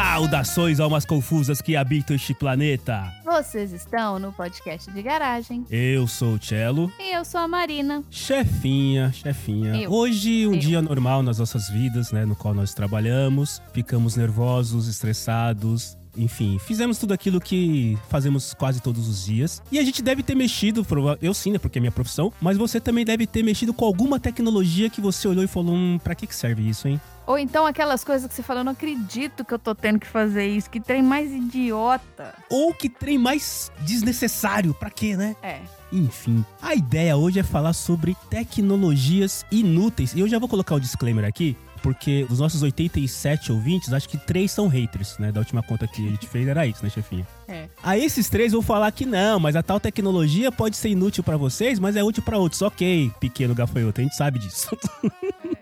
Saudações, almas confusas que habitam este planeta. Vocês estão no podcast de garagem. Eu sou o Cello. E eu sou a Marina. Chefinha, chefinha. Eu. Hoje um Eu. dia normal nas nossas vidas, né, no qual nós trabalhamos, ficamos nervosos, estressados, enfim, fizemos tudo aquilo que fazemos quase todos os dias. E a gente deve ter mexido, eu sim, né, porque é minha profissão, mas você também deve ter mexido com alguma tecnologia que você olhou e falou, hum, pra que que serve isso, hein? Ou então aquelas coisas que você fala, eu não acredito que eu tô tendo que fazer isso, que trem mais idiota. Ou que trem mais desnecessário, pra quê, né? É. Enfim, a ideia hoje é falar sobre tecnologias inúteis. E eu já vou colocar o disclaimer aqui, porque dos nossos 87 ouvintes, acho que três são haters, né? Da última conta que a gente fez era isso, né, chefinha? É. A esses três vão falar que não, mas a tal tecnologia pode ser inútil pra vocês, mas é útil pra outros. Ok, pequeno gafanhoto, a gente sabe disso.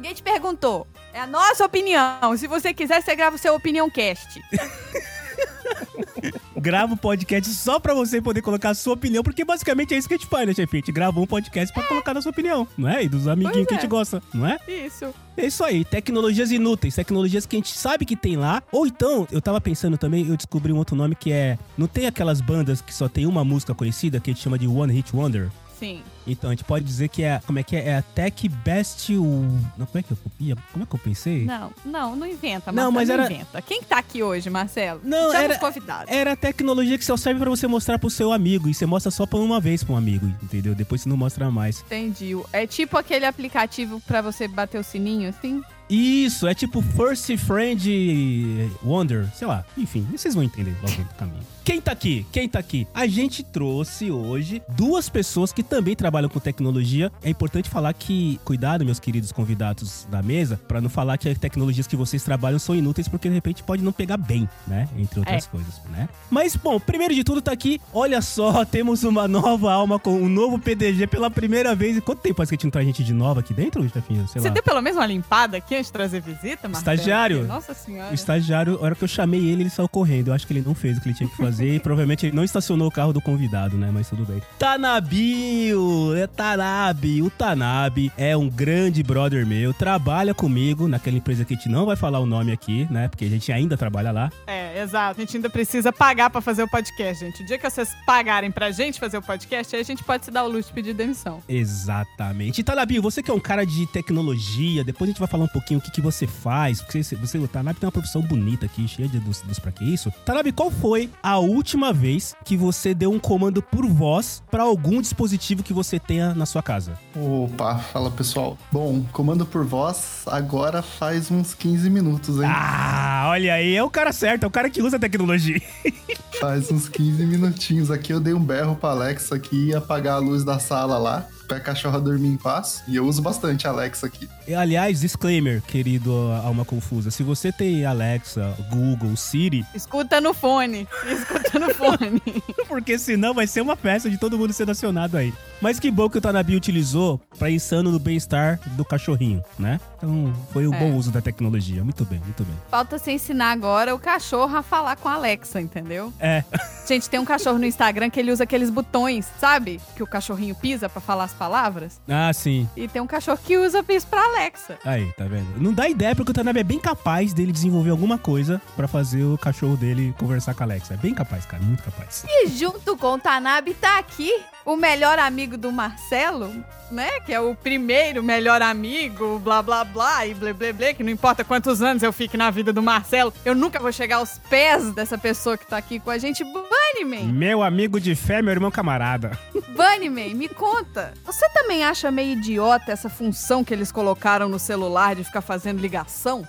Ninguém te perguntou. É a nossa opinião. Se você quiser, você grava o seu Opinião Cast. grava um podcast só pra você poder colocar a sua opinião, porque basicamente é isso que a gente faz, né, chefinha? A gente grava um podcast pra colocar a sua opinião, não é? E dos amiguinhos Pois que a gente é. gosta, não é? Isso. É isso aí, tecnologias inúteis, tecnologias que a gente sabe que tem lá. Ou então, eu tava pensando também, eu descobri um outro nome que é. Não tem aquelas bandas que só tem uma música conhecida que a gente chama de One Hit Wonder? Sim. Então, a gente pode dizer que é. Como é que é? É a Tech Best. o- Não, como é que eu. ia- Como é que eu pensei? Não, não, não inventa, Não, mas era- inventa. Quem que tá aqui hoje, Marcelo? Não, Chama era- os convidados. Era a tecnologia que só serve pra você mostrar pro seu amigo. E você mostra só pra uma vez pra um amigo, entendeu? Depois você não mostra mais. Entendi. É tipo aquele aplicativo pra você bater o sininho, assim? Isso, é tipo First Friend Wonder, sei lá. Enfim, vocês vão entender logo no caminho. Quem tá aqui? Quem tá aqui? A gente trouxe hoje duas pessoas que também trabalham com tecnologia. É importante falar que, cuidado, meus queridos convidados da mesa, pra não falar que as tecnologias que vocês trabalham são inúteis, porque de repente pode não pegar bem, né? Entre outras coisas, né? Mas, bom, primeiro de tudo tá aqui. Olha só, temos uma nova alma com um novo PDG pela primeira vez. E quanto tempo faz que a gente não traz gente de nova aqui dentro? Sei Você lá. deu pelo menos uma limpada aqui antes de trazer visita, Marcelo? Estagiário. Nossa senhora. O estagiário, a hora que eu chamei ele, ele saiu correndo. Eu acho que ele não fez o que ele tinha que fazer e provavelmente não estacionou o carro do convidado, né? Mas tudo bem. Tanabio! É Tanabe. O Tanabe é um grande brother meu, trabalha comigo naquela empresa que a gente não vai falar o nome aqui, né? Porque a gente ainda trabalha lá. É, exato. A gente ainda precisa pagar pra fazer o podcast, gente. O dia que vocês pagarem pra gente fazer o podcast, aí a gente pode se dar o luxo de pedir demissão. Exatamente. E Tanabio, você que é um cara de tecnologia, depois a gente vai falar um pouquinho o que, que você faz. Porque você, você, o Tanabe tem uma profissão bonita aqui, cheia de dos, dos pra que isso. Tanabe, qual foi a última vez que você deu um comando por voz pra algum dispositivo que você tenha na sua casa? Opa, fala pessoal. Bom, comando por voz agora faz uns 15 minutos, hein? Ah, olha aí, é o cara certo, é o cara que usa tecnologia. Faz uns 15 minutinhos aqui. Eu dei um berro pra Alexa aqui apagar a luz da sala lá. Pra cachorra dormir em paz. E eu uso bastante a Alexa aqui. E, aliás, disclaimer, querido Alma Confusa. Se você tem Alexa, Google, Siri, Escuta no fone. Escuta no fone. porque senão vai ser uma festa de todo mundo sendo acionado aí. Mas que bom que o Tanabi utilizou pra insano no bem-estar do cachorrinho, né? Então foi um É. bom uso da tecnologia. Muito bem, muito bem. Falta você ensinar agora o cachorro a falar com a Alexa, entendeu? É, Gente, tem um cachorro no Instagram que ele usa aqueles botões, sabe? Que o cachorrinho pisa pra falar as palavras. ah, sim. E tem um cachorro que usa isso pra Alexa. Aí, tá vendo? Não dá ideia porque o Tanabe é bem capaz dele desenvolver alguma coisa pra fazer o cachorro dele conversar com a Alexa. É bem capaz, cara, muito capaz. E junto com o Tanabe tá aqui o melhor amigo do Marcelo, né? Que é o primeiro melhor amigo, blá blá blá e blá blá blá, que não importa quantos anos eu fique na vida do Marcelo, eu nunca vou chegar aos pés dessa pessoa que tá aqui com a gente. Bunnyman, Meu amigo de fé, meu irmão camarada. Bunnyman, me conta. Você também acha meio idiota essa função que eles colocaram no celular de ficar fazendo ligação?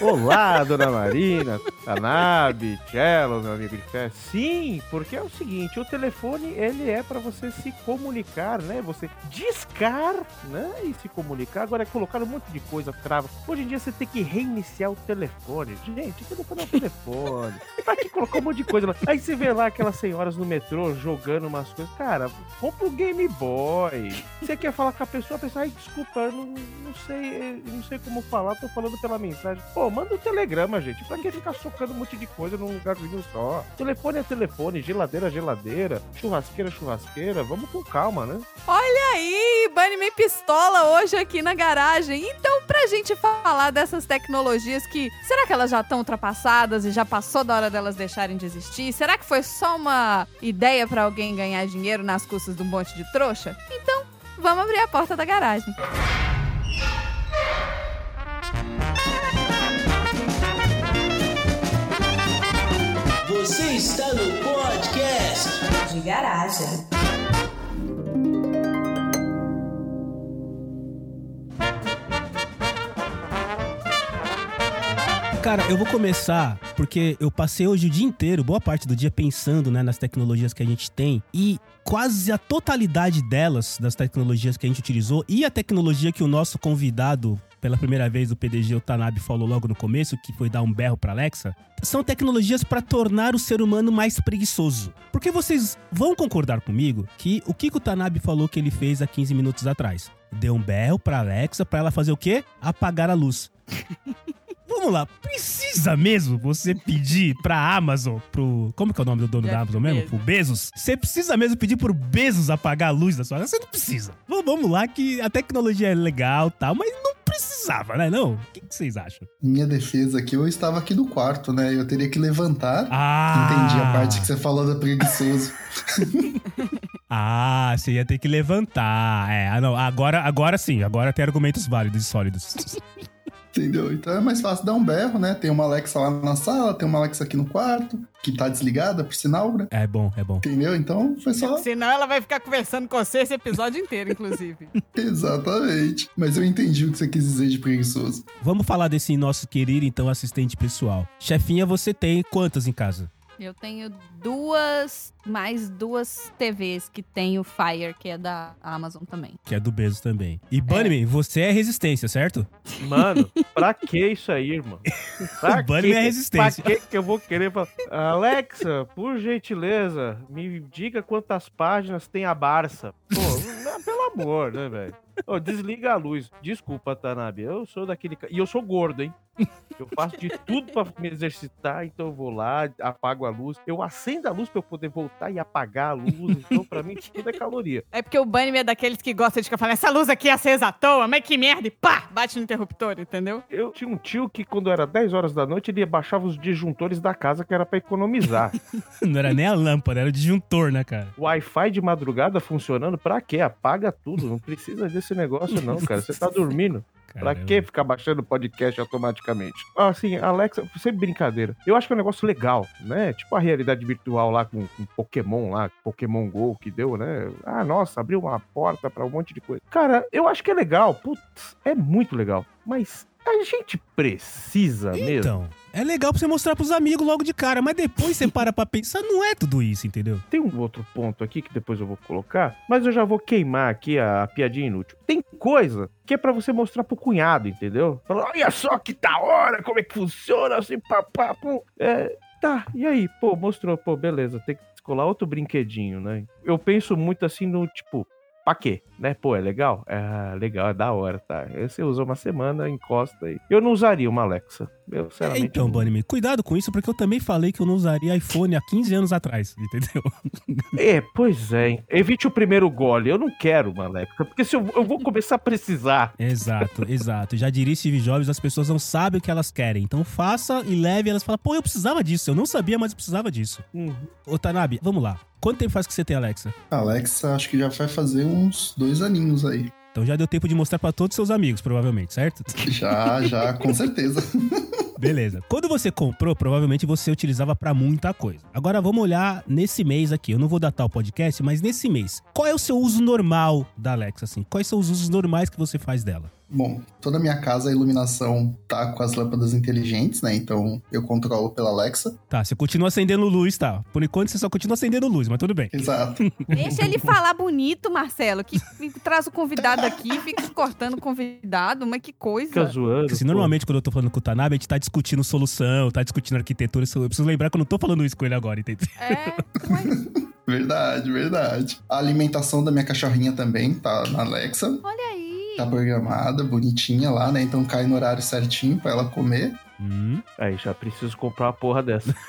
Olá, dona Marina, Tanabe, Cello, meu amigo de fé. Sim, porque é o seguinte, o telefone, ele é para você se comunicar, né? Você discar, né? E se comunicar. Agora, colocar um monte de coisa, trava. Hoje em dia, você tem que reiniciar o telefone. Gente, o telefone é o telefone. Pra que colocar um monte de coisa lá? Aí você vê lá aquelas senhoras no metrô jogando umas coisas. Cara, compra o Game Boy. Você quer falar com a pessoa, a pessoa, ai, desculpa, eu não, não sei, não sei como falar, tô falando pela mensagem. Pô, manda um telegrama, gente. Pra que ficar socando um monte de coisa num lugarzinho só? Telefone é telefone, geladeira é geladeira, churrasqueira é churrasqueira. Vamos com calma, né? Olha aí, Bunnyman pistola hoje aqui na garagem. Então pra gente falar dessas tecnologias que. Será que elas já estão ultrapassadas e já passou da hora delas deixarem de existir? Será que foi só uma ideia pra alguém ganhar dinheiro nas custas de um monte de trouxa? Então, vamos abrir a porta da garagem. Está no podcast de garagem. Cara, eu vou começar porque eu passei hoje o dia inteiro, boa parte do dia, pensando né, nas tecnologias que a gente tem e quase a totalidade delas, das tecnologias que a gente utilizou e a tecnologia que o nosso convidado pela primeira vez o PDG o Tanabe falou logo no começo, que foi dar um berro para Alexa, são tecnologias para tornar o ser humano mais preguiçoso. Porque vocês vão concordar comigo que o que o Tanabe falou que ele fez há 15 minutos atrás? Deu um berro para Alexa para ela fazer o quê? Apagar a luz. Vamos lá, precisa mesmo você pedir pra Amazon, pro. Como que é o nome do dono Jeff da Amazon mesmo? Bezos. Pro Bezos? Você precisa mesmo pedir pro Bezos apagar a luz da sua casa? Você não precisa. Vamos- Vamos lá, que a tecnologia é legal e tal, mas não precisava, né? Não? O que, que vocês acham? Minha defesa aqui, eu estava aqui no quarto, né? Eu teria que levantar. Ah! Entendi a parte que você falou da preguiçoso. Ah, você ia ter que levantar. É, ah, não, agora, agora sim, agora tem argumentos válidos e sólidos. Entendeu? Então é mais fácil dar um berro, né? Tem uma Alexa lá na sala, tem uma Alexa aqui no quarto, que tá desligada, por sinal, né? É bom, é bom. Entendeu? Então foi só. Senão ela vai ficar conversando com você esse episódio inteiro, inclusive. Exatamente. Mas eu entendi o que você quis dizer de preguiçoso. Vamos falar desse nosso querido, então, assistente pessoal. Chefinha, você tem quantas em casa? Eu tenho duas, mais duas TVs que tem o Fire, que é da Amazon também. Que é do Bezos também. E Bunnyman, você é resistência, certo? Mano, pra que isso aí, irmão? Pra O Bunny é resistência. Pra que que eu vou querer falar? Alexa, por gentileza, me diga quantas páginas tem a Barça. Pô, pelo amor, né, velho? Ô, desliga a luz. Desculpa, Tanabe. Eu sou daquele. E eu sou gordo, hein? Eu faço de tudo pra me exercitar, então eu vou lá, apago a luz. Eu acendo a luz pra eu poder voltar e apagar a luz. Então, pra mim, tudo é caloria. É porque o Bunny é daqueles que gosta de ficar falando, essa luz aqui é acesa à toa, mas que merda, e pá, bate no interruptor, entendeu? Eu tinha um tio que, quando era 10 horas da noite, ele baixava os disjuntores da casa que era pra economizar. Não era nem a lâmpada, era o disjuntor, né, cara? Wi-Fi de madrugada funcionando, pra quê? Apaga tudo. Não precisa desse negócio, não, cara. Você tá dormindo. Pra Caramba. que ficar baixando podcast automaticamente? Assim, Alexa, sem brincadeira. Eu acho que é um negócio legal, né? Tipo a realidade virtual lá com, com Pokémon lá, Pokémon GO que deu, né? Ah, nossa, abriu uma porta pra um monte de coisa. Cara, eu acho que é legal. Putz, é muito legal. Mas a gente precisa mesmo. Então, é legal pra você mostrar pros amigos logo de cara, mas depois você para pra pensar, não é tudo isso, entendeu? Tem um outro ponto aqui que depois eu vou colocar, mas eu já vou queimar aqui a, piadinha inútil. Tem coisa que é pra você mostrar pro cunhado, entendeu? Falar, olha só que da hora, como é que funciona, assim, papá, pum. É, tá, e aí? Pô, mostrou, pô, beleza, tem que descolar outro brinquedinho, né? Eu penso muito assim no, tipo, pra quê? Né? Pô, é legal? É legal, é da hora, tá? Você usa uma semana, encosta aí. Eu não usaria uma Alexa. Eu, É, sinceramente, então, não. Bunnyman, cuidado com isso, porque eu também falei que eu não usaria iPhone há 15 anos atrás, entendeu? É, pois é. hein? Evite o primeiro gole. Eu não quero uma porque se eu, eu vou começar a precisar. Exato, exato. Já diria Steve Jobs, as pessoas não sabem o que elas querem. Então faça e leve, e elas falam, pô, eu precisava disso. Eu não sabia, mas eu precisava disso. Uhum. Ô, Tanabe, vamos lá. Quanto tempo faz que você tem Alexa? Alexa, acho que já vai fazer uns dois aninhos aí. Então já deu tempo de mostrar pra todos os seus amigos, provavelmente, certo? Já, já, com certeza. Beleza. Quando você comprou, provavelmente você utilizava pra muita coisa. Agora vamos olhar nesse mês aqui. Eu não vou datar o podcast, mas nesse mês. Qual é o seu uso normal da Alexa, assim? Quais são os usos normais que você faz dela? Bom, toda a minha casa a iluminação tá com as lâmpadas inteligentes, né? Então eu controlo pela Alexa. Tá, você continua acendendo luz, tá? Por enquanto você só continua acendendo luz, mas tudo bem. Exato. Deixa ele falar bonito, Marcelo, que traz o convidado aqui, fica cortando o convidado, mas que coisa. Fica zoando. Pô. normalmente quando eu tô falando com o Tanabe, a gente tá discutindo solução, tá discutindo arquitetura. Eu preciso lembrar que eu não tô falando isso com ele agora, entendeu? É, mas Verdade, verdade. A alimentação da minha cachorrinha também tá na Alexa. olha aí. Tá programada, bonitinha lá, né? Então cai no horário certinho pra ela comer. Hum. Aí já preciso comprar uma porra dessa.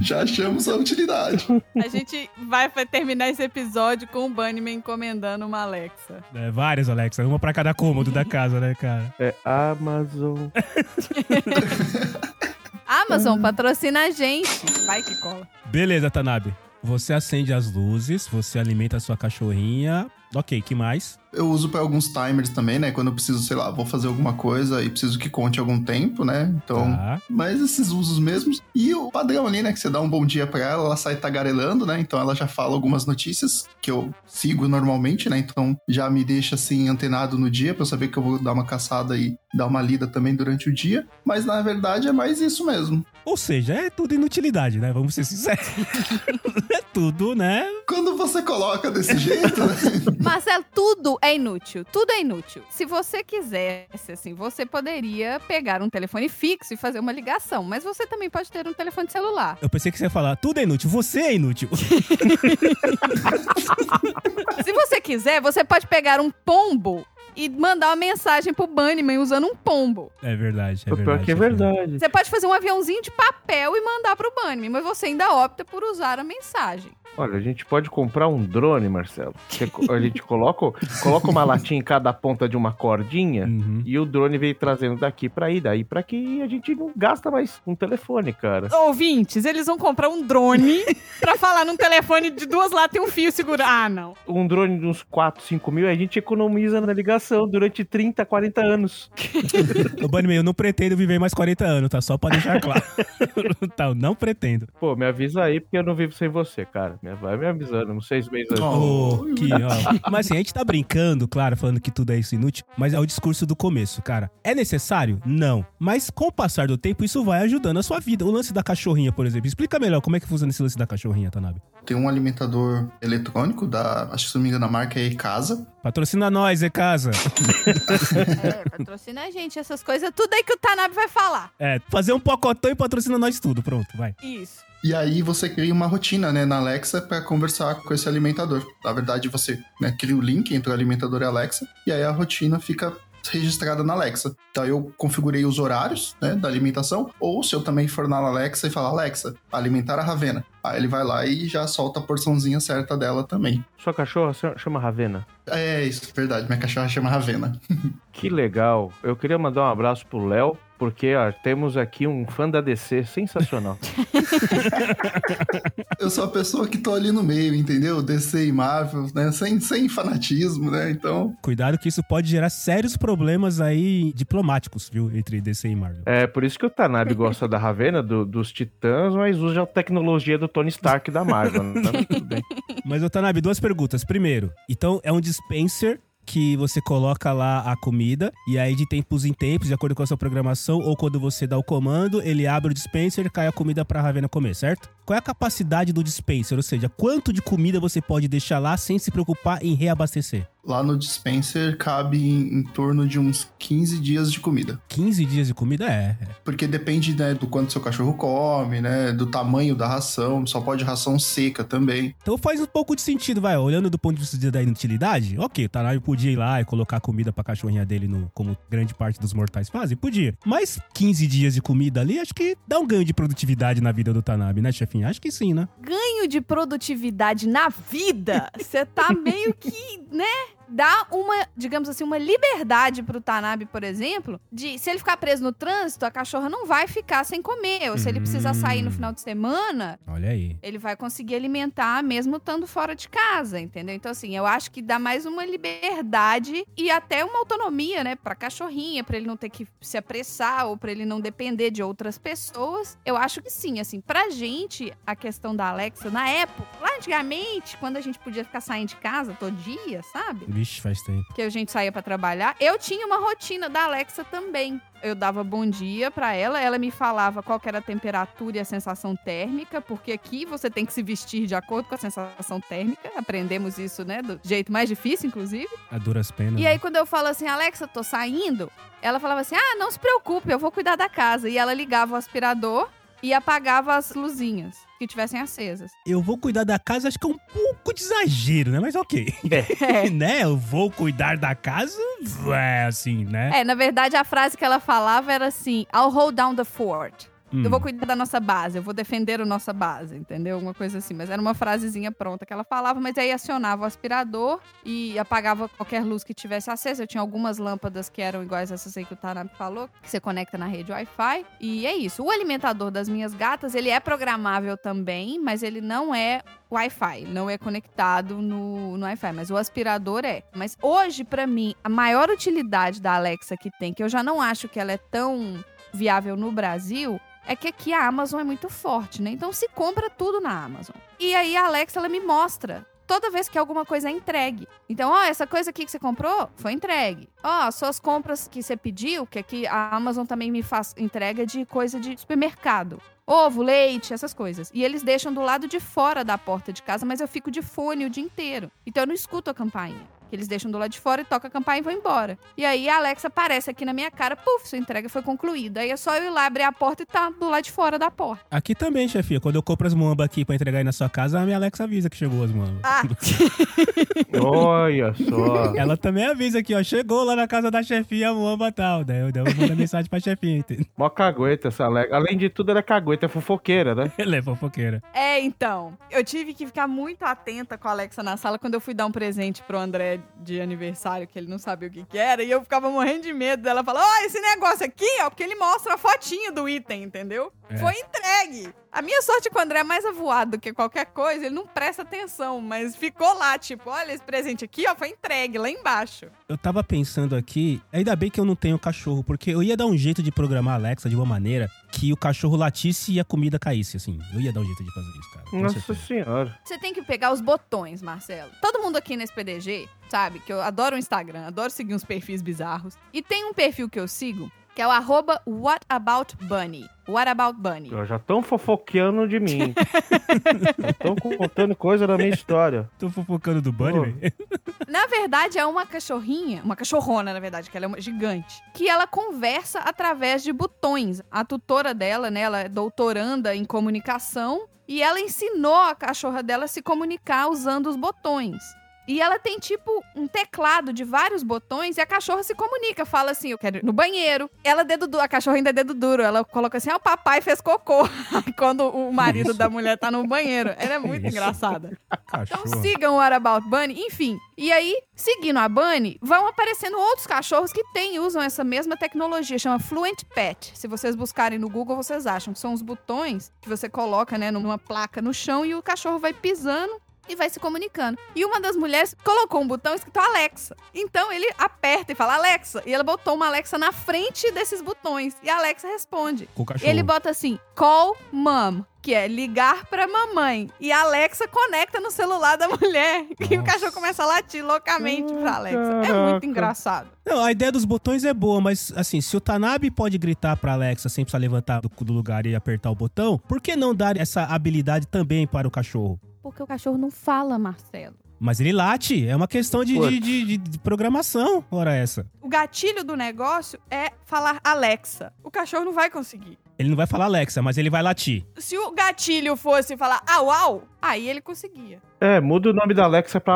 Já achamos a utilidade. A gente vai terminar esse episódio com o Bunnyman encomendando uma Alexa. É, várias, Alexa. Uma pra cada cômodo da casa, né, cara? É Amazon. Amazon patrocina a gente. Vai que cola. Beleza, Tanabe. Você acende as luzes, você alimenta a sua cachorrinha. Ok, que mais? Eu uso para alguns timers também, né? Quando eu preciso, sei lá, vou fazer alguma coisa e preciso que conte algum tempo, né? Então. Tá. Mas esses usos mesmos. E o padrão ali, né? Que você dá um bom dia pra ela, ela sai tagarelando, né? Então ela já fala algumas notícias que eu sigo normalmente, né? Então já me deixa assim antenado no dia pra eu saber que eu vou dar uma caçada e dar uma lida também durante o dia. Mas na verdade é mais isso mesmo. Ou seja, é tudo inutilidade, né? Vamos ser sinceros. é tudo, né? Quando você coloca desse jeito, né? Marcelo, tudo é inútil. Tudo é inútil. Se você quisesse, assim, você poderia pegar um telefone fixo e fazer uma ligação. Mas você também pode ter um telefone celular. Eu pensei que você ia falar, tudo é inútil, você é inútil. Se você quiser, você pode pegar um pombo e mandar uma mensagem pro Bunnyman usando um pombo. É verdade, é o verdade. pior que é chefinho. verdade. Você pode fazer um aviãozinho de papel e mandar pro Bunnyman, mas você ainda opta por usar a mensagem. Olha, a gente pode comprar um drone, Marcelo. A gente coloca, coloca uma latinha em cada ponta de uma cordinha Uhum. e o drone vem trazendo daqui pra aí, daí pra que a gente não gasta mais um telefone, cara. Ouvintes, eles vão comprar um drone pra falar num telefone de duas lá tem um fio segura. Ah, não. Um drone de uns 4, 5 mil, a gente economiza na ligação durante 30, 40 anos. Ô, Bunnyman, eu não pretendo viver mais 40 anos, tá? Só pra deixar claro. tá, eu não pretendo. Pô, me avisa aí porque eu não vivo sem você, cara. Me- Vai me avisando, uns seis meses antes. Oh. Que, ó. Mas assim, a gente tá brincando, claro, falando que tudo é isso inútil, mas é o discurso do começo, cara. É necessário? Não. Mas com o passar do tempo, isso vai ajudando a sua vida. O lance da cachorrinha, por exemplo. Explica melhor como é que funciona esse lance da cachorrinha, Tanabe. Tem um alimentador eletrônico da. Acho que se não me engano, a marca é Ecasa. Patrocina nós, é casa. É, patrocina a gente, essas coisas, tudo aí que o Tanabe vai falar. É, fazer um pocotão e patrocina nós tudo. Pronto, vai. Isso. E aí você cria uma rotina, né, na Alexa para conversar com esse alimentador. Na verdade, você né, cria o link entre o alimentador e a Alexa, e aí a rotina fica registrada na Alexa. Então eu configurei os horários, né, da alimentação, ou se eu também for na Alexa e falar, Alexa, alimentar a Ravena. Aí ele vai lá e já solta a porçãozinha certa dela também. Sua cachorra chama Ravena. É isso, verdade. Minha cachorra chama Ravena. Que legal. Eu queria mandar um abraço pro Léo, porque ó, temos aqui um fã da DC sensacional. Eu sou a pessoa que tô ali no meio, entendeu? DC e Marvel, né? Sem, sem fanatismo, né? Então, Cuidado que isso pode gerar sérios problemas aí diplomáticos, viu? Entre DC e Marvel. É por isso que o Tanabe gosta da Ravena, do- dos Titãs, mas usa a tecnologia do Tony Stark da Marvel. né? Tudo bem. Mas, Otanabe, duas perguntas. Primeiro, então é um dispenser que você coloca lá a comida e aí de tempos em tempos, de acordo com a sua programação ou quando você dá o comando, ele abre o dispenser e cai a comida pra Ravena comer, certo? Qual é a capacidade do dispenser? Ou seja, quanto de comida você pode deixar lá sem se preocupar em reabastecer? Lá no dispenser cabe em, em torno de uns 15 dias de comida. 15 dias de comida é. é. Porque depende, né, do quanto seu cachorro come, né, do tamanho da ração, só pode ração seca também. Então faz um pouco de sentido, vai. Olhando do ponto de vista da inutilidade, ok, o Tanabe podia ir lá e colocar comida pra cachorrinha dele, no, como grande parte dos mortais fazem, podia. Mas 15 dias de comida ali, acho que dá um ganho de produtividade na vida do Tanabe, né, chefinho? Acho que sim, né? Ganho de produtividade na vida, você tá meio que, né? Dá uma, digamos assim, uma liberdade pro Tanabe, por exemplo, de se ele ficar preso no trânsito, a cachorra não vai ficar sem comer. Ou se ele precisar sair no Hum. final de semana, Olha aí. ele vai conseguir alimentar mesmo estando fora de casa, entendeu? Então, assim, eu acho que dá mais uma liberdade e até uma autonomia, né, pra cachorrinha, pra ele não ter que se apressar ou pra ele não depender de outras pessoas. Eu acho que sim, assim, pra gente, a questão da Alexa, na época, lá antigamente, quando a gente podia ficar saindo de casa todo dia, sabe? Vixe, faz tempo. que a gente saía pra trabalhar, eu tinha uma rotina da Alexa também. Eu dava bom dia pra ela, ela me falava qual que era a temperatura e a sensação térmica, porque aqui você tem que se vestir de acordo com a sensação térmica. Aprendemos isso, né, do jeito mais difícil, inclusive. A duras penas. E aí quando eu falo assim, Alexa, tô saindo, ela falava assim: "Ah, não se preocupe, eu vou cuidar da casa". E ela ligava o aspirador e apagava as luzinhas que tivessem acesas. Eu vou cuidar da casa, acho que é um pouco de exagero, né? Mas ok. É. né? Eu vou cuidar da casa, é assim, né? É, na verdade a frase que ela falava era assim: "I'll hold down the fort". Hum. Eu vou cuidar da nossa base, eu vou defender a nossa base, entendeu? Uma coisa assim. Mas era uma frasezinha pronta que ela falava, mas aí acionava o aspirador e apagava qualquer luz que tivesse acesa. Eu tinha algumas lâmpadas que eram iguais a essas aí que o Tanabe falou, que você conecta na rede Wi-Fi. E é isso. O alimentador das minhas gatas, ele é programável também, mas ele não é Wi-Fi, não é conectado no, no Wi-Fi, mas o aspirador é. Mas hoje, pra mim, a maior utilidade da Alexa que tem, que eu já não acho que ela é tão viável no Brasil, é que aqui a Amazon é muito forte, né? Então se compra tudo na Amazon. E aí a Alexa ela me mostra toda vez que alguma coisa é entregue. Então, ó, essa coisa aqui que você comprou foi entregue. Ó, as suas compras que você pediu, que aqui a Amazon também me faz entrega de coisa de supermercado. Ovo, leite, essas coisas. E eles deixam do lado de fora da porta de casa, mas eu fico de fone o dia inteiro. Então eu não escuto a campainha. Eles deixam do lado de fora e toca a campainha e vão embora. E aí a Alexa aparece aqui na minha cara, puf, sua entrega foi concluída. Aí é só eu ir lá abrir a porta e tá do lado de fora da porta. Aqui também, chefia. Quando eu compro as muambas aqui pra entregar aí na sua casa, a minha Alexa avisa que chegou as muambas. Ah, Olha só. Ela também avisa aqui, ó. Chegou lá na casa da chefia a muamba tal. Daí eu, daí eu mando mensagem pra chefia, entendeu? Mó cagueta essa Alexa. Além de tudo, ela é cagueta, é fofoqueira, né? Ela é fofoqueira. É, então. Eu tive que ficar muito atenta com a Alexa na sala quando eu fui dar um presente pro André de aniversário, que ele não sabia o que, que era, e eu ficava morrendo de medo dela falar: Ó, esse negócio aqui, ó, porque ele mostra a fotinho do item, entendeu? É. Foi entregue. A minha sorte é que o André é mais avoado do que qualquer coisa, ele não presta atenção, mas ficou lá, tipo, olha, esse presente aqui, ó, foi entregue lá embaixo. Eu tava pensando aqui, ainda bem que eu não tenho cachorro, porque eu ia dar um jeito de programar a Alexa de uma maneira que o cachorro latisse e a comida caísse, assim. Eu ia dar um jeito de fazer isso, cara. com Nossa certeza. senhora. Você tem que pegar os botões, Marcelo. Todo mundo aqui nesse PDG sabe que eu adoro o Instagram, adoro seguir uns perfis bizarros. E tem um perfil que eu sigo, que é o arroba whataboutbunny. Whataboutbunny. Já estão fofoqueando de mim. Estão contando coisa da minha história. Tô fofocando do Bunny, velho. Na verdade, é uma cachorrinha, uma cachorrona, na verdade, que ela é uma gigante, que ela conversa através de botões. A tutora dela, né, ela é doutoranda em comunicação e ela ensinou a cachorra dela a se comunicar usando os botões. E ela tem tipo um teclado de vários botões e a cachorra se comunica, fala assim: "Eu quero ir no banheiro". Ela dedo duro, a cachorra ainda é dedo duro, ela coloca assim: "Ah, o papai fez cocô". Quando o marido da mulher tá no banheiro. Ela é muito Isso. engraçada. Então sigam o What About Bunny, enfim. E aí, seguindo a Bunny, vão aparecendo outros cachorros que têm usam essa mesma tecnologia, chama Fluent Pet. Se vocês buscarem no Google, vocês acham que são os botões que você coloca, né, numa placa no chão e o cachorro vai pisando e vai se comunicando. E uma das mulheres colocou um botão escrito Alexa. Então ele aperta e fala Alexa. E ela botou uma Alexa na frente desses botões. E a Alexa responde. Com o cachorro. Ele bota assim, call mom, que é ligar pra mamãe. E a Alexa conecta no celular da mulher. E o Nossa. cachorro começa a latir loucamente pra Alexa. É muito engraçado. Não, a ideia dos botões é boa, mas assim, se o Tanabe pode gritar pra Alexa sem precisar levantar do, do lugar e apertar o botão, por que não dar essa habilidade também para o cachorro? Porque o cachorro não fala, Marcelo. Mas ele late, é uma questão de, de, de- de programação, ora essa. O gatilho do negócio é falar Alexa. O cachorro não vai conseguir. Ele não vai falar Alexa, mas ele vai latir. Se o gatilho fosse falar au au, aí ele conseguia. É, muda o nome da Alexa pra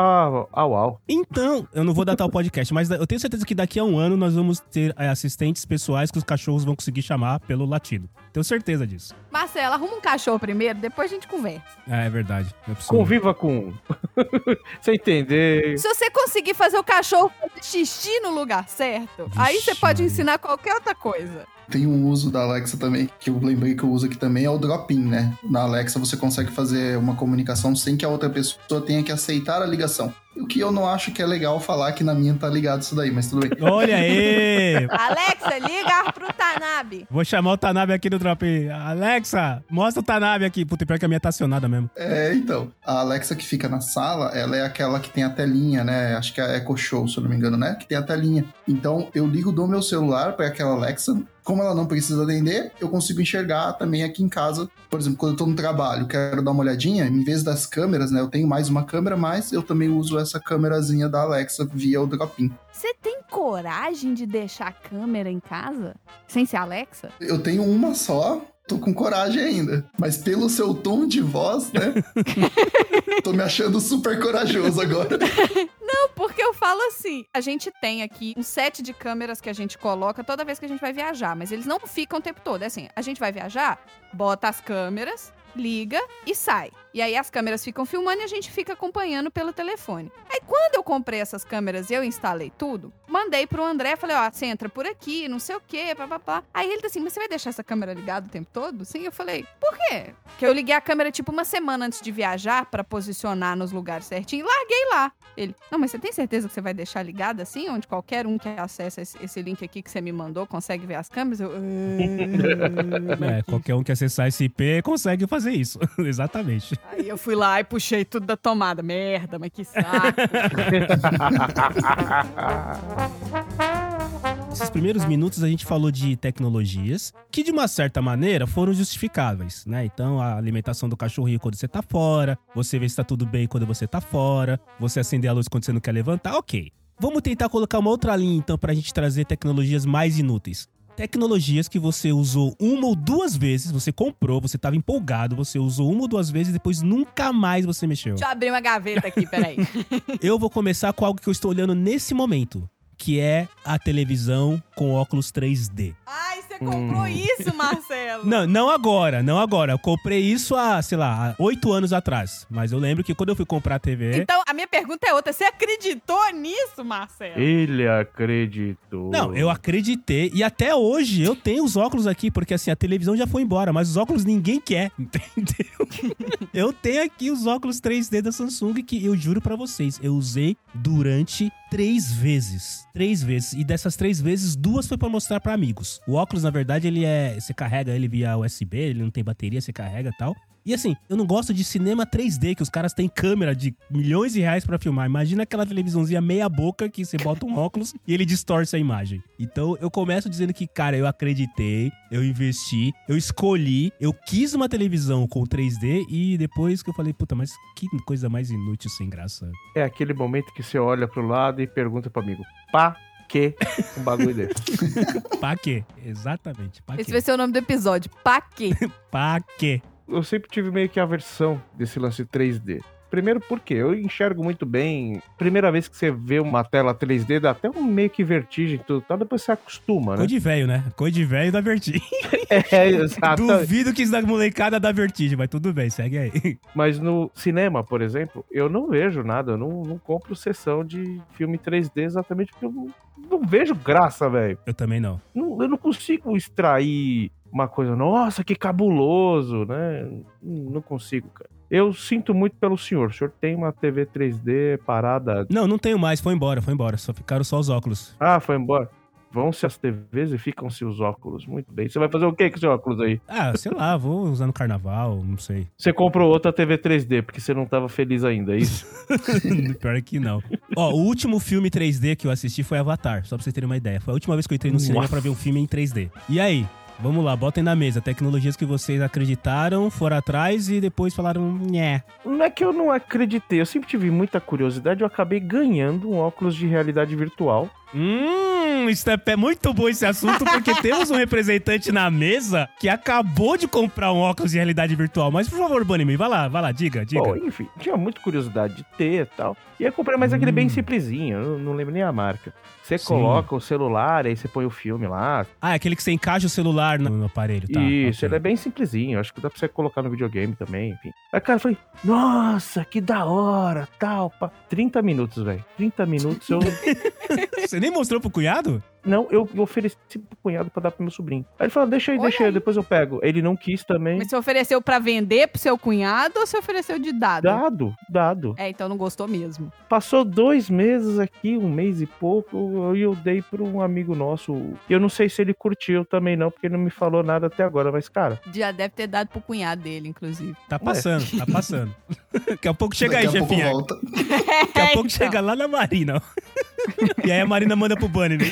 Au Au. Então, eu não vou datar o podcast, mas eu tenho certeza que daqui a um ano nós vamos ter é, assistentes pessoais que os cachorros vão conseguir chamar pelo latido. Tenho certeza disso. Marcelo, arruma um cachorro primeiro, depois a gente conversa. Ah, é verdade. Eu preciso- Conviva com. Você entender. Se você conseguir fazer o cachorro fazer xixi no lugar certo, aí você Vixe, pode ensinar qualquer outra coisa. Tem um uso da Alexa também, que eu lembrei que eu uso aqui também, é o drop-in, né? Na Alexa você consegue fazer uma comunicação sem que a outra pessoa tenha que aceitar a ligação. O que eu não acho que é legal falar que na minha tá ligado isso daí, mas tudo bem. Olha aí! Alexa, liga pro Tanabe. Vou chamar o Tanabe aqui do Drop. Alexa, mostra o Tanabe aqui. Puta, pior que a minha tá acionada mesmo. É, então. A Alexa que fica na sala, ela é aquela que tem a telinha, né? Acho que é a Echo Show, se eu não me engano, né? Que tem a telinha. Então, eu ligo do meu celular para aquela Alexa. Como ela não precisa atender, eu consigo enxergar também aqui em casa. Por exemplo, quando eu tô no trabalho, quero dar uma olhadinha, em vez das câmeras, né? Eu tenho mais uma câmera, mas eu também uso essa câmerazinha da Alexa via o drop-in. Você tem coragem de deixar a câmera em casa? Sem ser Alexa? Eu tenho uma só, tô com coragem ainda. Mas pelo seu tom de voz, né? tô me achando super corajoso agora. Não, porque eu falo assim: a gente tem aqui um set de câmeras que a gente coloca toda vez que a gente vai viajar, mas eles não ficam o tempo todo. É assim: a gente vai viajar, bota as câmeras, liga e sai. E aí as câmeras ficam filmando e a gente fica acompanhando pelo telefone. Aí quando eu comprei essas câmeras e eu instalei tudo, mandei pro André, falei, ó, você entra por aqui, não sei o quê, papapá. Aí ele tá assim, mas você vai deixar essa câmera ligada o tempo todo? Sim, eu falei, por quê? Porque eu liguei a câmera tipo uma semana antes de viajar pra posicionar nos lugares certinho e larguei lá. Ele, não, mas você tem certeza que você vai deixar ligada assim, onde qualquer um que acessa esse, link aqui que você me mandou consegue ver as câmeras? Eu, É, qualquer um que acessar esse IP consegue fazer isso. Exatamente. Aí eu fui lá e puxei tudo da tomada. Merda, mas que saco. Nesses primeiros minutos a gente falou de tecnologias que, de uma certa maneira, foram justificáveis, né? Então, a alimentação do cachorrinho quando você tá fora, você vê se tá tudo bem quando você tá fora, você acender a luz quando você não quer levantar, ok. Vamos tentar colocar uma outra linha, então, pra gente trazer tecnologias mais inúteis. Tecnologias que você usou uma ou duas vezes, você comprou, você tava empolgado, você usou uma ou duas vezes e depois nunca mais você mexeu. Deixa eu abrir uma gaveta aqui, peraí. Eu vou começar com algo que eu estou olhando nesse momento, que é a televisão com óculos 3D. Ai, você comprou Hum. isso, Marcelo? Não, não agora, não agora. Eu comprei isso há, sei lá, há oito anos atrás. Mas eu lembro que quando eu fui comprar a TV. Então, a minha pergunta é outra. Você acreditou nisso, Marcelo? Ele acreditou. Não, eu acreditei. E até hoje eu tenho os óculos aqui, porque assim, a televisão já foi embora, mas os óculos ninguém quer, entendeu? eu tenho aqui os óculos 3D da Samsung que eu juro pra vocês, eu usei durante três vezes. Três vezes. E dessas três vezes, duas foi pra mostrar pra amigos. O óculos, na verdade, ele é. Você carrega ele via USB, ele não tem bateria, você carrega e tal. E assim, eu não gosto de cinema 3D, que os caras têm câmera de milhões de reais pra filmar. Imagina aquela televisãozinha meia boca que você bota um óculos e ele distorce a imagem. Então eu começo dizendo que, cara, eu acreditei, eu investi, eu escolhi, eu quis uma televisão com 3D e depois que eu falei, puta, mas que coisa mais inútil sem graça. É aquele momento que você olha pro lado e pergunta pro amigo, pá, que um bagulho desse? Pra quê? Exatamente. Esse quê? vai ser o nome do episódio. Pra quê? Eu sempre tive meio que aversão desse lance 3D. Primeiro porque eu enxergo muito bem. Primeira vez que você vê uma tela 3D, dá até um meio que vertigem tudo, tal, depois você acostuma, né? Coisa de velho, né? Coisa de velho da vertigem. É, exato. Duvido que isso da molecada dá vertigem, mas tudo bem, segue aí. Mas no cinema, por exemplo, eu não vejo nada, eu não, não compro sessão de filme 3D exatamente porque eu não, não vejo graça, velho. Eu também não. Não- Eu não consigo extrair uma coisa, nossa, que cabuloso, né? Não consigo, cara. Eu sinto muito pelo senhor. O senhor tem uma TV 3D parada. Não, não tenho mais, foi embora, foi embora. Só ficaram só os óculos. Ah, foi embora. Vão-se as TVs e ficam-se os óculos. Muito bem. Você vai fazer o que com esse óculos aí? Ah, sei lá, vou usar no carnaval, não sei. Você comprou outra TV 3D porque você não tava feliz ainda, é isso? Pior que não. Ó, o último filme 3D que eu assisti foi Avatar, só pra vocês terem uma ideia. Foi a última vez que eu entrei no cinema pra ver um filme em 3D. E aí? Vamos lá, botem na mesa. Tecnologias que vocês acreditaram, foram atrás e depois falaram, nhé. Não é que eu não acreditei, eu sempre tive muita curiosidade, eu acabei ganhando um óculos de realidade virtual. Hum, isso é muito bom esse assunto, porque temos um representante na mesa que acabou de comprar um óculos de realidade virtual. Mas, por favor, Bunnyman, vai lá, vai lá, diga, diga. Bom, enfim, tinha muita curiosidade de ter e tal. E aí eu comprei mais aquele bem Hum. simplesinho, eu não lembro nem a marca. Você Sim. coloca o celular, aí você põe o filme lá. Ah, é aquele que você encaixa o celular no, no aparelho, tá? Isso, ok. ele é bem simplesinho, acho que dá pra você colocar no videogame também, enfim. Aí, cara, eu falei, nossa, que da hora, tal, pá. 30 minutos, velho. 30 minutos eu. Você nem mostrou pro cunhado? não, eu ofereci pro cunhado pra dar pro meu sobrinho. Aí ele falou, deixa aí, Olha deixa aí, aí. depois eu pego. Ele não quis também. Mas você ofereceu pra vender pro seu cunhado ou você ofereceu de dado? Dado, dado. É, então não gostou mesmo. Passou dois meses aqui, um mês e pouco, e eu dei pra um amigo nosso. Eu não sei se ele curtiu também, não, porque ele não me falou nada até agora, mas, cara, Já deve ter dado pro cunhado dele, inclusive. Tá passando, tá passando. Daqui a pouco chega Daqui aí, chefinha. Daqui a pouco Então. chega lá na Marina. ó. E aí a Marina manda pro Bunny. né?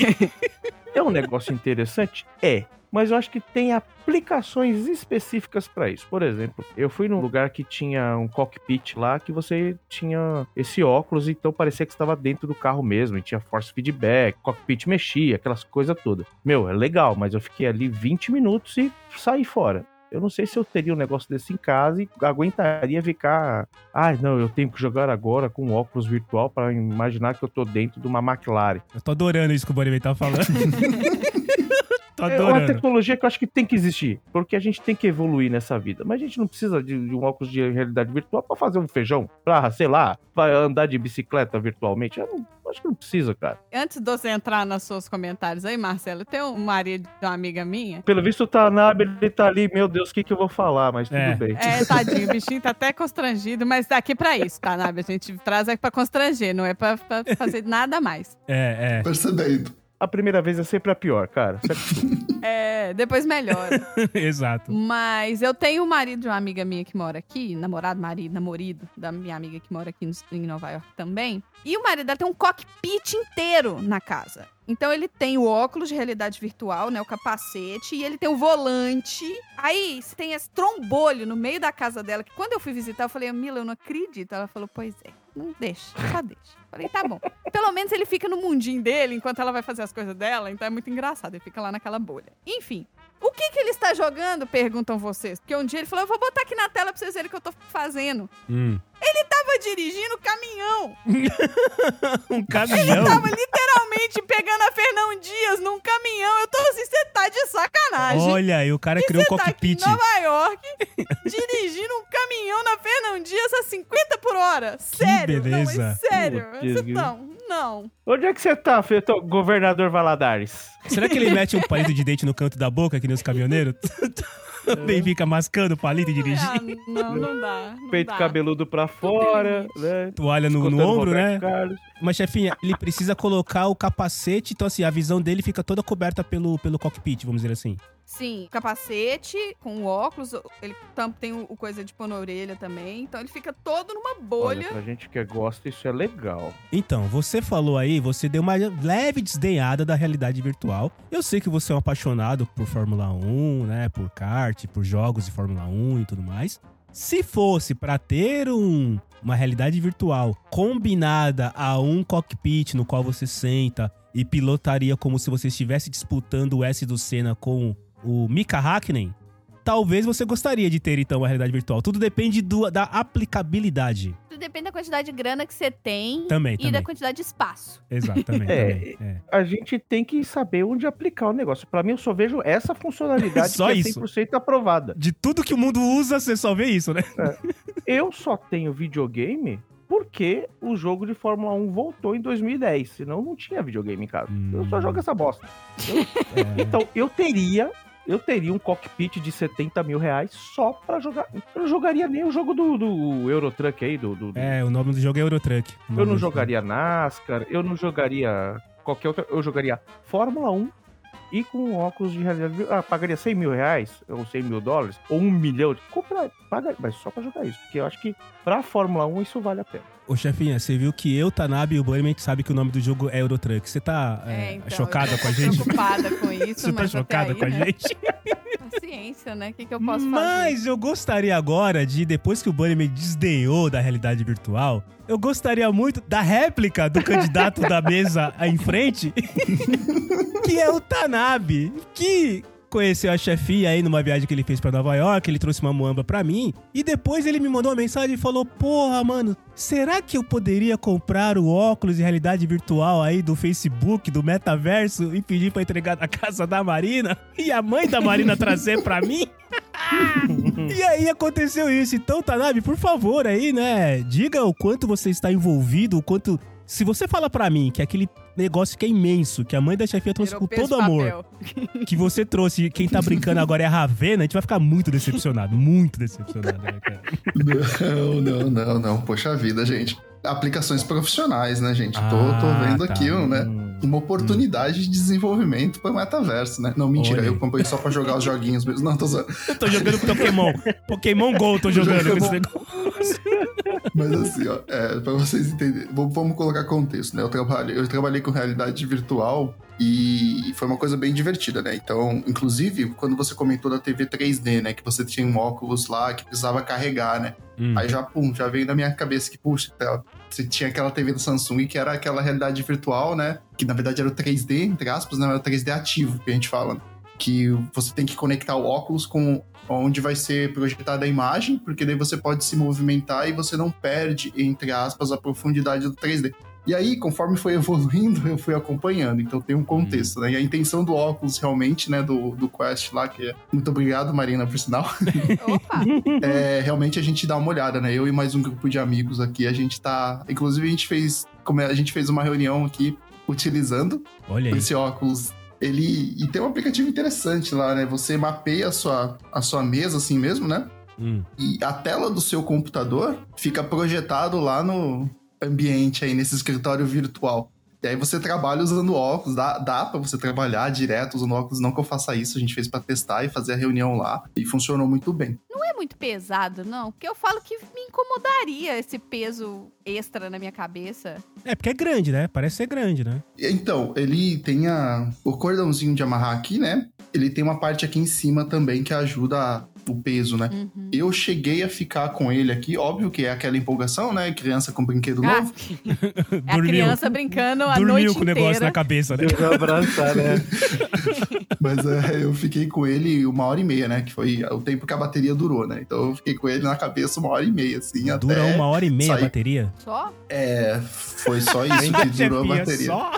é um negócio interessante? É. Mas eu acho que tem aplicações específicas pra isso. Por exemplo, eu fui num lugar que tinha um cockpit lá que você tinha esse óculos, então parecia que estava dentro do carro mesmo, e tinha force feedback, cockpit mexia, aquelas coisas todas. Meu, é legal, mas eu fiquei ali 20 minutos e saí fora. Eu não sei se eu teria um negócio desse em casa e aguentaria ficar. Ai, não, eu tenho que jogar agora com óculos virtual para imaginar que eu tô dentro de uma McLaren. Eu tô adorando isso que o Bonnie tá falando. tô É uma tecnologia que eu acho que tem que existir, porque a gente tem que evoluir nessa vida. Mas a gente não precisa de, de um óculos de realidade virtual pra fazer um feijão, pra, sei lá, pra andar de bicicleta virtualmente. Eu não, acho que não precisa, cara. Antes de você entrar nos seus comentários aí, Marcelo, tem um marido de uma amiga minha. Pelo visto, o Tanabe, ele tá ali, meu Deus, o que, que eu vou falar? Mas tudo É. bem. É, tadinho, o bichinho tá até constrangido, mas tá aqui pra isso, tá, Nabi? A gente traz aqui pra constranger, não é pra, pra fazer nada mais. É, Percebendo. A primeira vez é sempre a pior, cara. Acostuma. É, depois melhora. é. Exato. Mas eu tenho o marido de uma amiga minha que mora aqui, namorado, marido, namorido da minha amiga que mora aqui no- em Nova York também. E o marido dela tem um cockpit inteiro na casa. Então ele tem o óculos de realidade virtual, né, o capacete, e ele tem o volante. Aí você tem esse trombolho no meio da casa dela, que quando eu fui visitar, eu falei, Mila, eu não acredito. Ela falou, pois é, não deixa, só deixa. Falei, tá bom. Pelo menos ele fica no mundinho dele enquanto ela vai fazer as coisas dela, então é muito engraçado, ele fica lá naquela bolha. Enfim, o que que ele está jogando? Perguntam vocês. Porque um dia ele falou: Eu vou botar aqui na tela pra vocês verem o que eu tô fazendo. Hum. Tava dirigindo caminhão. Um caminhão. Tava literalmente pegando a Fernão Dias num caminhão. Eu tô assim, você tá de sacanagem. Olha aí, o cara criou um Você tá aqui em cockpit. Nova York, dirigindo um caminhão na Fernão Dias a 50 por hora. Sério. beleza. Não, mas sério. Putz, não, não. Onde é que você tá, governador Valadares? Será que ele mete um palito de dente no canto da boca, que nem os caminhoneiros? Também fica mascando o palito e Ah, dirigindo. não, não dá. Não Peito dá. cabeludo pra fora, né? Toalha no, no ombro, Roberto né? Carlos. Mas, chefinha, ele precisa colocar o capacete, então assim, a visão dele fica toda coberta pelo, pelo cockpit, vamos dizer assim. Sim, capacete com o óculos, ele tem o, coisa de pôr na orelha também, então ele fica todo numa Olha, bolha. pra gente que gosta, isso é legal. Então, você falou aí, você deu uma leve desdenhada da realidade virtual. Eu sei que você é um apaixonado por Fórmula 1, né? Por kart, por jogos de Fórmula 1 e tudo mais. Se fosse pra ter um, uma realidade virtual combinada a um cockpit no qual você senta e pilotaria como se você estivesse disputando o S do Senna com o Mika Hakkinen, talvez você gostaria de ter então uma realidade virtual. Tudo depende do- da aplicabilidade. Tudo depende da quantidade de grana que você tem Também, e também. da quantidade de espaço. Exatamente. É, também, é. A gente tem que saber onde aplicar o negócio. Pra mim, eu só vejo essa funcionalidade Só que é isso. 100% aprovada. De tudo que o mundo usa, você só vê isso, né? Eu só tenho videogame porque o jogo de Fórmula 1 voltou em 2010. Senão não tinha videogame em casa. Eu só Hum. jogo essa bosta. É. Então, eu teria. Eu teria um cockpit de 70 mil reais só pra jogar. Eu não jogaria nem o jogo do, do Eurotruck aí, do, do- É, o nome do jogo é Eurotruck. Eu não jogaria NASCAR, eu não jogaria qualquer outra. Eu jogaria Fórmula 1 e com óculos de realidade. Ah, pagaria 100 mil reais, ou 100 mil dólares, ou um milhão. Compra, paga, mas só pra jogar isso. Porque eu acho que pra Fórmula 1 isso vale a pena. Ô, chefinha, você viu que eu, Tanabe e o Bunnyman sabe que o nome do jogo é Eurotruck. Você tá é, então, chocada com a tô gente? preocupada com isso, Você tá mas chocada aí, com a né? gente? Paciência, né? O que, que eu posso fazer? Mas eu gostaria agora de, depois que o Bunnyman desdenhou da realidade virtual, eu gostaria muito da réplica do candidato da mesa aí em frente, que é o Tanabe, que conheceu a chefinha aí numa viagem que ele fez pra Nova York, ele trouxe uma muamba pra mim, e depois ele me mandou uma mensagem e falou: Porra, mano, será que eu poderia comprar o óculos de realidade virtual aí do Facebook, do metaverso, e pedir pra entregar na casa da Marina? E a mãe da Marina trazer pra mim? E aí aconteceu isso. Então, Tanabe, por favor, aí, né? Diga o quanto você está envolvido, o quanto. Se você fala pra mim que aquele negócio que é imenso, que a mãe da chefia trouxe Virou com todo amor, papel. que você trouxe, quem tá brincando agora é a Ravena, a gente vai ficar muito decepcionado. Muito decepcionado, né, cara? Não, não, não, não. Poxa vida, gente. Aplicações profissionais, né, gente? tô, tô Ah, vendo tá. aqui, né? Hum. Uma oportunidade de desenvolvimento para o metaverso, né? Não, mentira, Olha eu comprei só pra jogar os joguinhos mesmo. Não, tô. Eu tô jogando Pokémon. Pokémon GO, tô jogando com esse negócio. Mas assim, ó, é, pra vocês entenderem, vamos, vamos colocar contexto, né? Eu, trabalho, eu trabalhei com realidade virtual e foi uma coisa bem divertida, né? Então, inclusive, quando você comentou da TV 3D, né? Que você tinha um óculos lá que precisava carregar, né? Hum. Aí já, pum, já veio na minha cabeça que, puxa, tá, você tinha aquela TV da Samsung que era aquela realidade virtual, né? Que na verdade era o 3D, entre aspas, né? Era o 3D ativo que a gente fala. né? que você tem que conectar o óculos com onde vai ser projetada a imagem, porque daí você pode se movimentar e você não perde, entre aspas, a profundidade do 3D. E aí, conforme foi evoluindo, eu fui acompanhando. Então tem um contexto, né? E a intenção do óculos, realmente, né, do, do Quest lá, que é... Muito obrigado, Marina, por sinal. Opa! é, realmente a gente dá uma olhada, né? Eu e mais um grupo de amigos aqui, a gente tá... Inclusive, a gente fez... Como a gente fez uma reunião aqui utilizando Olha aí. esse óculos. Ele... E tem um aplicativo interessante lá, né? Você mapeia a sua, a sua mesa assim mesmo, né? Hum. E a tela do seu computador fica projetado lá no ambiente aí, nesse escritório virtual. E aí você trabalha usando óculos, dá, dá pra você trabalhar direto usando óculos, não que eu faça isso, a gente fez pra testar e fazer a reunião lá, e funcionou muito bem. Não é muito pesado, não. Porque eu falo que me incomodaria esse peso extra na minha cabeça. É, porque é grande, né? Parece ser grande, né? Então, ele tem a, o cordãozinho de amarrar aqui, né? Ele tem uma parte aqui em cima também que ajuda a- o peso, né? Uhum. Eu cheguei a ficar com ele aqui, óbvio que é aquela empolgação, né? Criança com brinquedo Ah, novo. é a criança brincando a dormiu noite com o negócio na cabeça, né? Vai abraçar, né? Mas é, eu fiquei com ele uma hora e meia, né? Que foi o tempo que a bateria durou, né? Então eu fiquei com ele na cabeça uma hora e meia, assim, Dura até... uma hora e meia a sair. bateria. Só? É, foi só isso que durou a bateria. só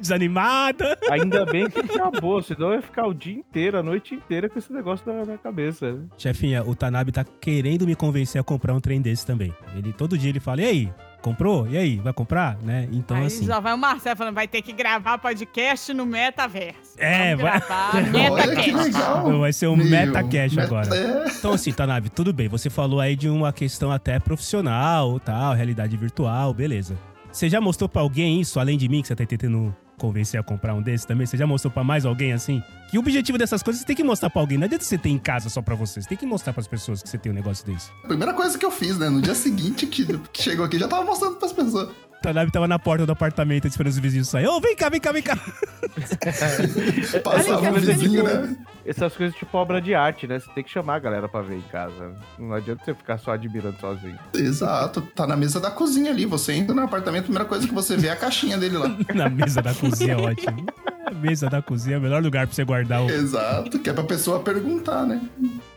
desanimada. Ainda bem que acabou, senão eu ia ficar o dia inteiro, a noite inteira com esse negócio na, na cabeça. né? Chefinha, o Tanabe tá querendo me convencer a comprar um trem desse também. Ele todo dia ele fala: "E aí, comprou? E aí, vai comprar?" Né? Então Aí assim. já vai o Marcelo falando, vai ter que gravar podcast no metaverso. É, Vamos vai- gravar metacast. legal. Vai ser um Meu, metacast meta- agora. É, Então, assim, Tanabe, tudo bem. Você falou aí de uma questão até profissional, tal, realidade virtual, beleza. Você já mostrou pra alguém isso, além de mim, que você tá tentando convencer a comprar um desses também? Você já mostrou pra mais alguém assim? Que o objetivo dessas coisas você tem que mostrar pra alguém. Não adianta você ter em casa só pra você. Você tem que mostrar pras pessoas que você tem um negócio desse. a primeira coisa que eu fiz, né? No dia seguinte que, chegou aqui, já tava mostrando pras pessoas. O Tanabe tava na porta do apartamento esperando os vizinhos sair. Ô, vem cá, vem cá, vem cá. Passava o vizinho, né? Essas coisas tipo obra de arte, né? Você tem que chamar a galera pra ver em casa. Não adianta você ficar só admirando sozinho. Exato, tá na mesa da cozinha ali. Você entra no apartamento, a primeira coisa que você vê é a caixinha dele lá. Na mesa da cozinha, ótimo. A mesa da cozinha é o melhor lugar pra você guardar o, Exato, que é pra pessoa perguntar, né?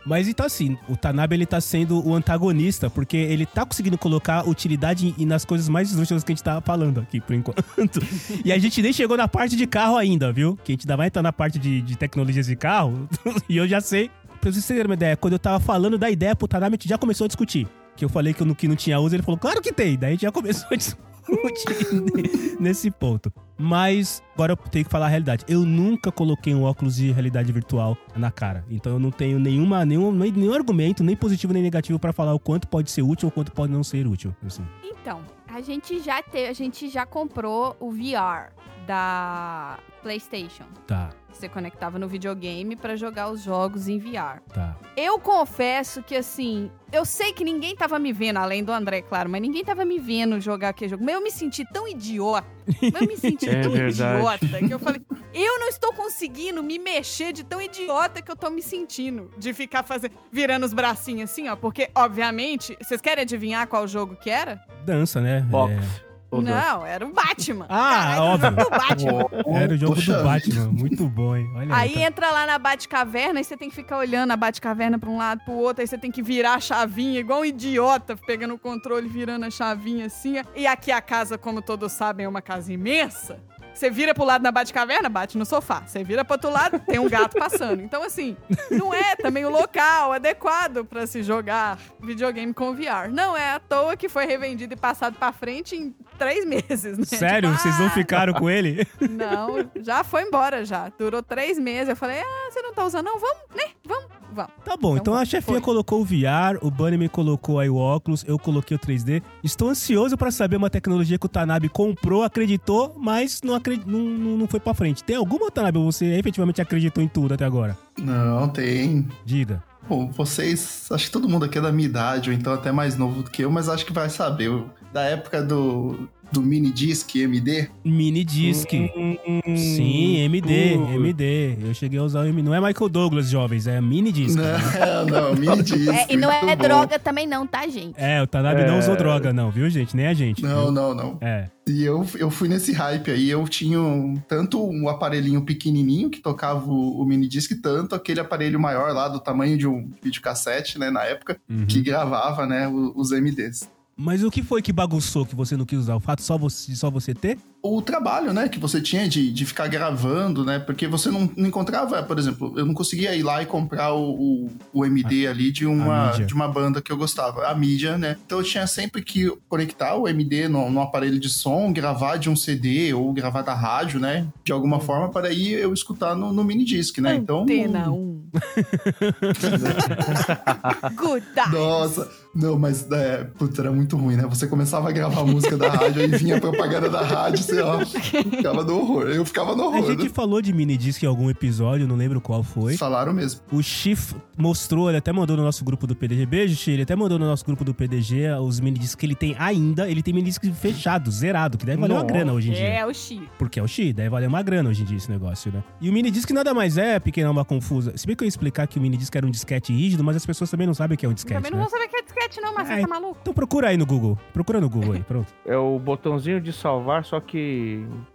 Mas então assim, o Tanabe ele tá sendo o antagonista, porque ele tá conseguindo colocar utilidade nas coisas mais esdrúxulas que a gente tava falando aqui, por enquanto. E a gente nem chegou na parte de carro ainda, viu? Que a gente ainda vai entrar na parte de, de tecnologias de carro, e eu já sei. Pra vocês terem uma ideia, quando eu tava falando da ideia pro Tanabe, a gente já começou a discutir. Que eu falei que, eu, que não tinha uso, ele falou, claro que tem. Daí a gente já começou a discutir nesse ponto. Mas agora eu tenho que falar a realidade. Eu nunca coloquei um óculos de realidade virtual na cara. Então eu não tenho nenhuma, nenhum, nenhum argumento, nem positivo nem negativo pra falar o quanto pode ser útil ou quanto pode não ser útil. assim. Então, a gente já teve, a gente já comprou o VR da PlayStation. Tá, Você conectava no videogame pra jogar os jogos em VR. tá. Eu confesso que assim, eu sei que ninguém tava me vendo, além do André, claro, mas ninguém tava me vendo jogar aquele jogo. Mas eu me senti tão idiota. Mas eu me senti É tão verdade. idiota que eu falei, eu não estou conseguindo me mexer de tão idiota que eu tô me sentindo. De ficar fazendo, virando os bracinhos assim, ó. Porque, obviamente, vocês querem adivinhar qual jogo que era? Dança, né? Box. É. Não, era o Batman. Ah, Caralho, óbvio. era o Batman. Era o jogo Poxa do Batman. Muito bom, hein? Olha Aí tá- entra lá na Batcaverna e você tem que ficar olhando a Batcaverna pra um lado pro outro, aí você tem que virar a chavinha, igual um idiota, pegando o controle, virando a chavinha assim. E aqui a casa, como todos sabem, é uma casa imensa. Você vira pro lado da Batcaverna, bate no sofá. Você vira pro outro lado, tem um gato passando. Então, assim, não é também o local adequado pra se jogar videogame com VR. Não é à toa que foi revendido e passado pra frente em três meses, né? Sério? Tipo, Vocês não ah, ficaram com ele? não, já foi embora já. Durou três meses. Eu falei, ah, você não tá usando não? Vamos, né? Vamos, vamos. Tá bom, então Então a chefinha foi. colocou o VR, o Bunny me colocou aí o óculos, eu coloquei o 3D. Estou ansioso pra saber uma tecnologia que o Tanabe comprou, acreditou, mas não, acred... não, não, foi pra frente. Tem alguma, Tanabe, você efetivamente acreditou em tudo até agora? Não, tem. Diga. Bom, vocês, acho que todo mundo aqui é da minha idade, ou então até mais novo do que eu, mas acho que vai saber. Da época do do mini disc MD? Mini disc. Hum, Sim, MD, uh. MD. Eu cheguei a usar o MD. Não é Michael Douglas, jovens, é mini disc. Não, não, mini disc. É, e não é bom. droga também não, tá, gente? É, o Tanabe não É. usou droga, não, viu, gente? Nem a gente. Não, viu? não, não. É. E eu, eu fui nesse hype aí. Eu tinha um- tanto um aparelhinho pequenininho que tocava o, o mini disc, tanto aquele aparelho maior lá do tamanho de um videocassete, né, na época, Uhum. que gravava, né, o- os MDs. Mas o que foi que bagunçou que você não quis usar? O fato só você, só você ter? O trabalho, né, que você tinha de, de ficar gravando, né, porque você não, não encontrava, por exemplo, eu não conseguia ir lá e comprar o, o, o MD ali de a uma, de uma banda que eu gostava, a mídia, né, então eu tinha sempre que conectar o MD no, no aparelho de som, gravar de um CD ou gravar da rádio, né, de alguma forma, para aí eu escutar no, no mini disc, né, então... Antena 1. Good time. Nossa, não, mas é, putz, era muito ruim, né? Você começava a gravar a música da rádio, aí vinha a propaganda da rádio, você, ó, ficava no horror. Eu ficava no A horror. gente né? falou de mini disc em algum episódio, não lembro qual foi. Falaram mesmo. O Chif mostrou, ele até mandou no nosso grupo do PDG. Beijo, Chi. Ele até mandou no nosso grupo do PDG os mini discs que ele tem ainda. Ele tem mini disc fechado, zerado, que deve valer uma Nossa. grana hoje em dia. É, o Chi. Porque é o Xi, deve valer uma grana hoje em dia esse negócio, né? E o mini disc nada mais é, pequena uma confusa. Se bem que eu ia explicar que o mini disc era um disquete rígido, mas as pessoas também não sabem o que é um disquete, Também não né? vou saber que é disquete, não, mas É. você tá maluco? Então procura aí no Google. Procura no Google aí, pronto. É o botãozinho de salvar, só que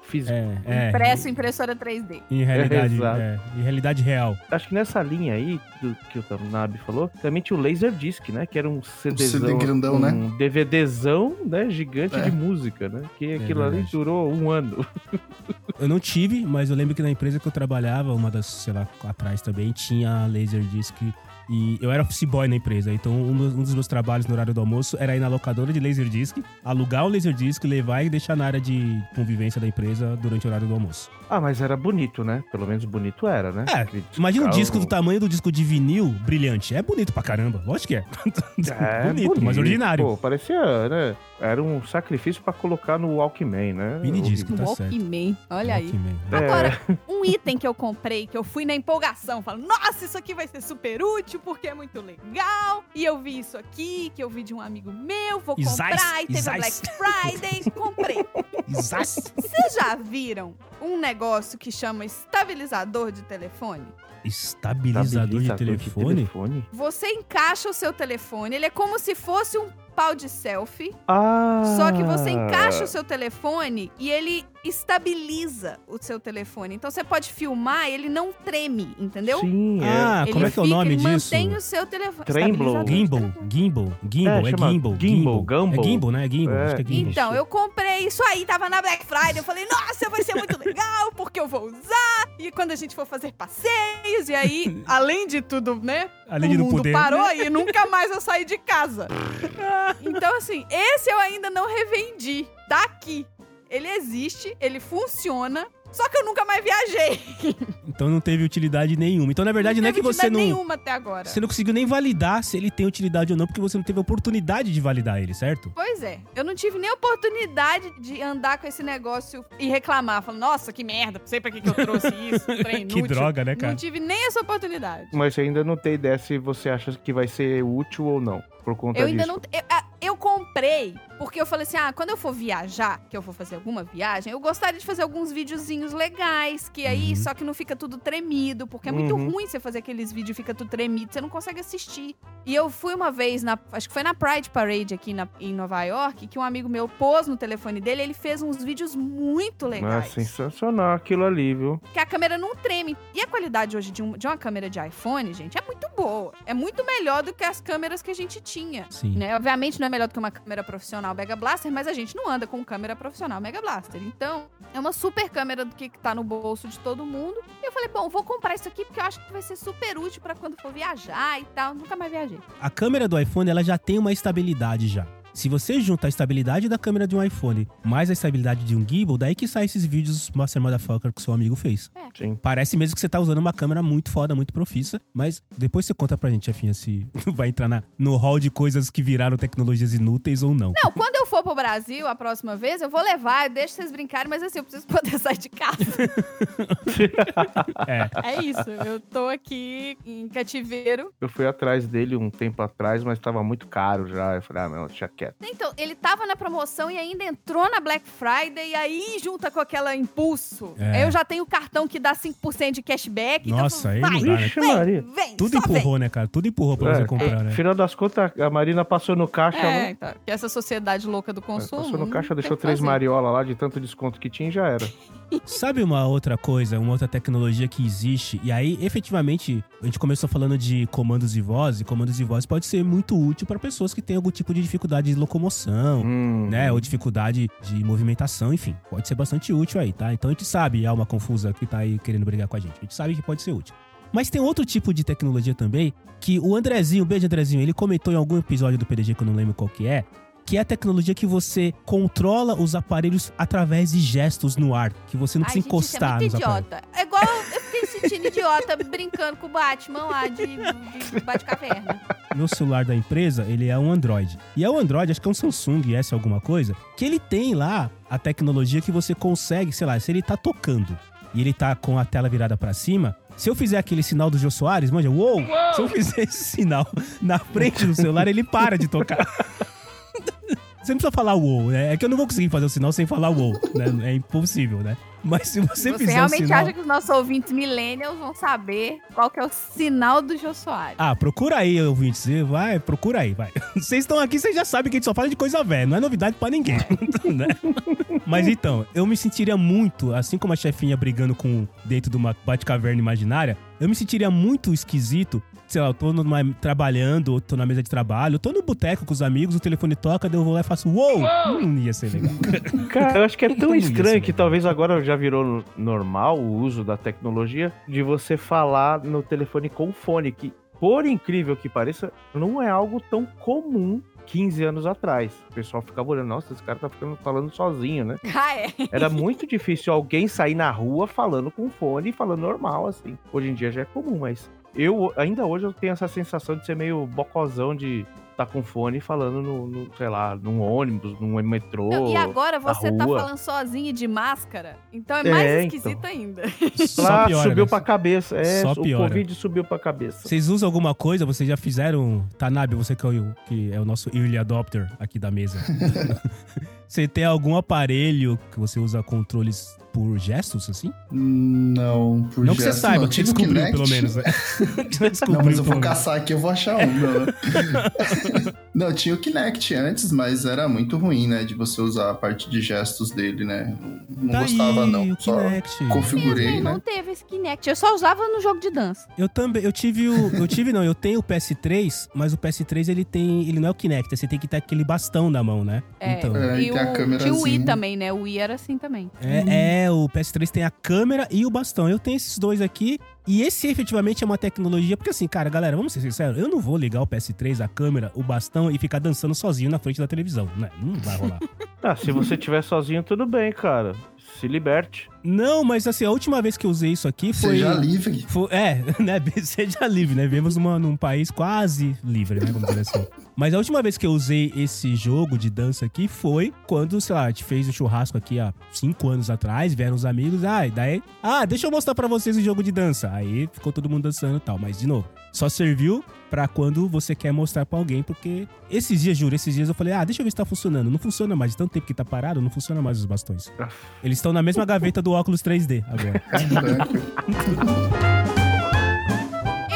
físico. É, é. Impresso impressora 3D. Em realidade, é, em realidade real. Acho que nessa linha aí, do que o Tanabe falou, também tinha o Laserdisc, né? Que era um CDzão, CD grandão, um né? DVDzão, né? Gigante É. de música, né? Que aquilo ali durou um ano. Eu não tive, mas eu lembro que na empresa que eu trabalhava, uma das, sei lá, atrás também, tinha Laserdisc. E eu era office boy na empresa, então um dos, meus trabalhos no horário do almoço era ir na locadora de Laserdisc, alugar o Laserdisc, levar e deixar na área de convivência da empresa durante o horário do almoço. Ah, mas era bonito, né? Pelo menos bonito era, né? É, Aquele imagina um disco do tamanho do disco de vinil brilhante. É bonito pra caramba, lógico que é. É, bonito, mas ordinário. Pô, parecia, né? Era um sacrifício pra colocar no Walkman, né? Mini disco. Tá certo. Walkman. Olha aí. Walkman. É. Agora, um item que eu comprei, que eu fui na empolgação, falo, nossa, isso aqui vai ser super útil, porque é muito legal. E eu vi isso aqui, que eu vi de um amigo meu, vou Isais, comprar, e teve a Black. Friday, comprei. Vocês já viram um negócio que chama estabilizador de telefone? Estabilizador de telefone? telefone? Você encaixa o seu telefone, ele é como se fosse um pau de selfie, Ah! só que você encaixa o seu telefone e ele estabiliza o seu telefone. Então você pode filmar, ele não treme, entendeu? Sim, é. Ah, Ele como é que é o nome ele disso? mantém o seu telefone. Gimbal, telefone. gimbal, gimbal, É, é, gimbal, gimbal, gimbal. É gimbal. gimbal, né? É gimbal, É, acho que é gimbal. Então, eu comprei isso aí, tava na Black Friday. Eu falei, nossa, vai ser muito legal, porque eu vou usar. E quando a gente for fazer passeios, e aí, além de tudo, né? Além o mundo poder. parou e nunca mais eu saí de casa. Então, assim, esse eu ainda não revendi. Tá aqui. Ele existe, ele funciona. Só que eu nunca mais viajei. Então não teve utilidade nenhuma. Então, na verdade, não, é que teve você utilidade não. nenhuma até agora. Você não conseguiu nem validar se ele tem utilidade ou não, porque você não teve a oportunidade de validar ele, certo? Pois é, eu não tive nem oportunidade de andar com esse negócio e reclamar. Falando, nossa, que merda, não sei pra que, que eu trouxe isso, trem Que droga, né, cara? Não tive nem essa oportunidade. Mas você ainda não tem ideia se você acha que vai ser útil ou não, por conta Eu ainda disso. não. Eu, ah, eu comprei porque eu falei assim: ah, quando eu for viajar, que eu vou fazer alguma viagem, eu gostaria de fazer alguns videozinhos legais, que aí Uhum. só que não fica tudo tremido, porque é muito Uhum. ruim você fazer aqueles vídeos e fica tudo tremido, você não consegue assistir. E eu fui uma vez, na, acho que foi na Pride Parade aqui na- em Nova York, que um amigo meu pôs no telefone dele, ele fez uns vídeos muito Ah, legais. sensacional aquilo ali, viu? que a câmera não treme. E a qualidade hoje de, um- de uma câmera de iPhone, gente, é muito boa. É muito melhor do que as câmeras que a gente tinha. Sim. Né? Obviamente não é melhor do que uma câmera profissional Mega Blaster, mas a gente não anda com câmera profissional Mega Blaster. Então, é uma super câmera do que tá no bolso de todo mundo. E eu falei, bom, vou comprar isso aqui porque eu acho que vai ser super útil pra quando for viajar e tal. Nunca mais viajei. A câmera do iPhone, ela já tem uma estabilidade já. Se você junta a estabilidade da câmera de um iPhone mais a estabilidade de um gimbal, daí que sai esses vídeos Master Motherfucker que seu amigo fez. Sim. Parece mesmo que você tá usando uma câmera muito foda, muito profissa, mas depois você conta pra gente, chefinha, se vai entrar na- no hall de coisas que viraram tecnologias inúteis ou não. Não, quando eu for pro Brasil a próxima vez, eu vou levar, eu deixo vocês brincarem, mas assim, eu preciso poder sair de casa. É. É isso, eu tô aqui em cativeiro. Eu fui atrás dele um tempo atrás, mas tava muito caro já. Eu falei, ah, não, deixa quieto. Quieto. Então, ele tava na promoção e ainda entrou na Black Friday e aí junta com aquela impulso. É. Aí eu já tenho o cartão que dá 5% de cashback. Nossa, aí então, não vai, dá, né? Vem, Maria. vem, Tudo empurrou, né, cara? Tudo empurrou pra É, você comprar, né? Final das contas, a Marina passou no caixa. vem. É, né? então, que essa sociedade louca do consumo. Passou no caixa, deixou três fazer. mariola lá de tanto desconto que tinha e já era. Sabe uma outra coisa, uma outra tecnologia que existe? E aí, efetivamente, a gente começou falando de comandos de voz, e comandos de voz pode ser muito útil para pessoas que têm algum tipo de dificuldade de locomoção, Hum. né? Ou dificuldade de movimentação, enfim. Pode ser bastante útil aí, tá? Então a gente sabe, alma confusa que tá aí querendo brigar com a gente. A gente sabe que pode ser útil. Mas tem outro tipo de tecnologia também, que o Andrezinho, beijo Andrezinho, ele comentou em algum episódio do PDG que eu não lembro qual que é, que é a tecnologia que você controla os aparelhos através de gestos no ar, que você não Ai, precisa gente, encostar isso é muito aparelhos. idiota. É igual eu fiquei sentindo idiota brincando com o Batman lá de, de Batcaverna. meu celular da empresa, ele é um Android. E é um Android, acho que é um Samsung S alguma coisa, que ele tem lá a tecnologia que você consegue, sei lá, se ele tá tocando e ele tá com a tela virada pra cima, se eu fizer aquele sinal do Jô Soares, manja, uou, se eu fizer esse sinal na frente do celular, ele para de tocar. Você não precisa falar uou, né? É que eu não vou conseguir fazer o sinal sem falar uou, né? É impossível, né? Mas se você, Você fizer o realmente sinal... acha que os nossos ouvintes millennials vão saber qual que é o sinal do Jô Soares? Ah, procura aí, ouvintes. Você Vai, procura aí, vai. Vocês estão aqui, vocês já sabem que a gente só fala de coisa velha. Não é novidade pra ninguém. né? Mas então, eu me sentiria muito, assim como a chefinha brigando com dentro de uma bate-caverna imaginária, eu me sentiria muito esquisito. Sei lá, eu tô numa, trabalhando, ou tô na mesa de trabalho, eu tô no boteco com os amigos, o telefone toca, daí eu vou lá e faço uou! Não ia ser legal. Cara, eu acho que é tão estranho que talvez agora já virou no- normal o uso da tecnologia de você falar no telefone com fone, que, por incrível que pareça, não é algo tão comum 15 anos atrás. O pessoal ficava olhando, nossa, esse cara tá ficando falando sozinho, né? Ah, é. Era muito difícil alguém sair na rua falando com fone e falando normal, assim. Hoje em dia já é comum, mas eu, ainda hoje, eu tenho essa sensação de ser meio bocozão de estar com fone falando no, no, sei lá, num ônibus, num metrô. Não, e agora você tá falando sozinho e de máscara? Então é É, mais então. esquisito ainda. Só Lá, piora, subiu né? pra cabeça. É, Só o piora. Covid subiu pra cabeça. Vocês usam alguma coisa? Vocês já fizeram. Tanabe, você que é o, que é o nosso early adopter aqui da mesa. você tem algum aparelho que você usa controles por gestos, assim? Não, por não que você saiba, não. que você Tive o descobriu, Kinect. pelo menos. Né? Não, mas eu vou caçar aqui, eu vou achar um. Não, não tinha o Kinect antes, mas era muito ruim, né? De você usar a parte de gestos dele, né? Não, não Tá gostava, aí, não. o Só Kinect. configurei, não né? teve esse Kinect. Eu só usava no jogo de dança. Eu também, eu tive o. Eu tive, não, eu tenho o PS3, mas o PS3 ele tem. Ele não é o Kinect, você tem que ter aquele bastão na mão, né? É, Então. É, e e tem a o, tinha o Wii também, né? O Wii era assim também. É, é, o PS3 tem a câmera e o bastão. Eu tenho esses dois aqui. E esse efetivamente é uma tecnologia. Porque assim, cara, galera, vamos ser sinceros. Eu não vou ligar o PS3, a câmera, o bastão e ficar dançando sozinho na frente da televisão, né? Não vai rolar. Ah, se você estiver sozinho, tudo bem, cara. Se liberte. não, mas assim, a última vez que eu usei isso aqui foi. Seja livre. Foi- é, né? Seja livre, né? Vivemos numa, num país quase livre, né? Vamos dizer assim. Mas a última vez que eu usei esse jogo de dança aqui foi quando, sei lá, a gente fez o churrasco aqui há cinco anos atrás, vieram os amigos, ah, e daí, ah, deixa eu mostrar pra vocês o jogo de dança. Aí ficou todo mundo dançando e tal. Mas, de novo, só serviu pra quando você quer mostrar pra alguém, porque esses dias, juro, esses dias eu falei, ah, deixa eu ver se tá funcionando. Não funciona mais, de tanto tempo que tá parado, não funciona mais os bastões. Eles estão na mesma gaveta do óculos 3D agora.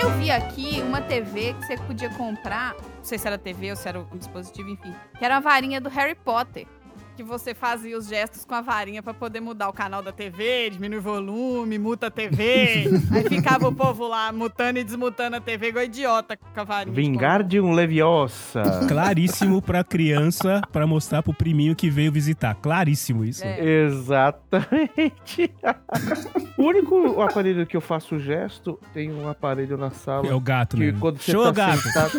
Eu vi aqui uma TV que você podia comprar, não sei se era TV ou se era um dispositivo, enfim, que era a varinha do Harry Potter. Que você fazia os gestos com a varinha pra poder mudar o canal da TV, diminuir o volume, muta a TV. Aí ficava o povo lá mutando e desmutando a TV igual idiota com a varinha. Vingar de um Leviosa. Claríssimo pra criança, pra mostrar pro priminho que veio visitar. Claríssimo isso. É. Exatamente. o único aparelho que eu faço gesto tem um aparelho na sala. É o gato, que né? quando você Show, tá gato! sentado.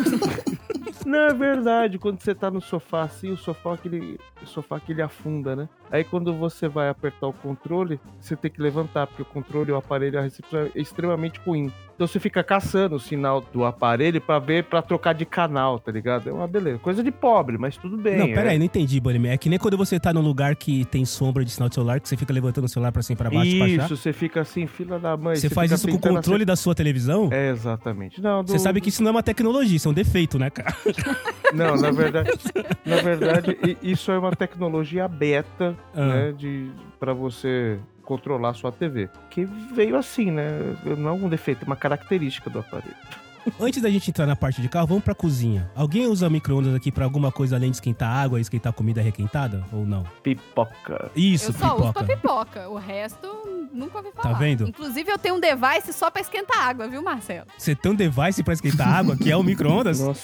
Não, é verdade. Quando você tá no sofá assim, o sofá aquele. O sofá que ele afunda, né? Aí quando você vai apertar o controle, você tem que levantar, porque o controle, o aparelho, a recepção é extremamente ruim. Então você fica caçando o sinal do aparelho pra ver, pra trocar de canal, tá ligado? É uma beleza. Coisa de pobre, mas tudo bem. Não, é. pera aí, não entendi, Bunny. É que nem quando você tá num lugar que tem sombra de sinal de celular, que você fica levantando o celular pra cima e pra baixo pra achar. Isso, você fica assim, fila da mãe. Você faz fica isso com o controle da sua televisão? É, exatamente. Não, do- Você sabe que isso não é uma tecnologia, isso é um defeito, né, cara? Não, na verdade, na verdade, isso é uma tecnologia beta, Ah. né, de para você controlar a sua TV, que veio assim, né? Não é um defeito, é uma característica do aparelho. Antes da gente entrar na parte de carro, vamos pra cozinha. Alguém usa micro-ondas aqui pra alguma coisa além de esquentar água e esquentar comida requentada? Ou não? Pipoca. Isso, eu só uso pipoca. pra pipoca. O resto, nunca ouvi falar. Tá vendo? Inclusive, eu tenho um device só pra esquentar água, viu, Marcelo? Você tem um device pra esquentar água, que é o micro-ondas? Nossa.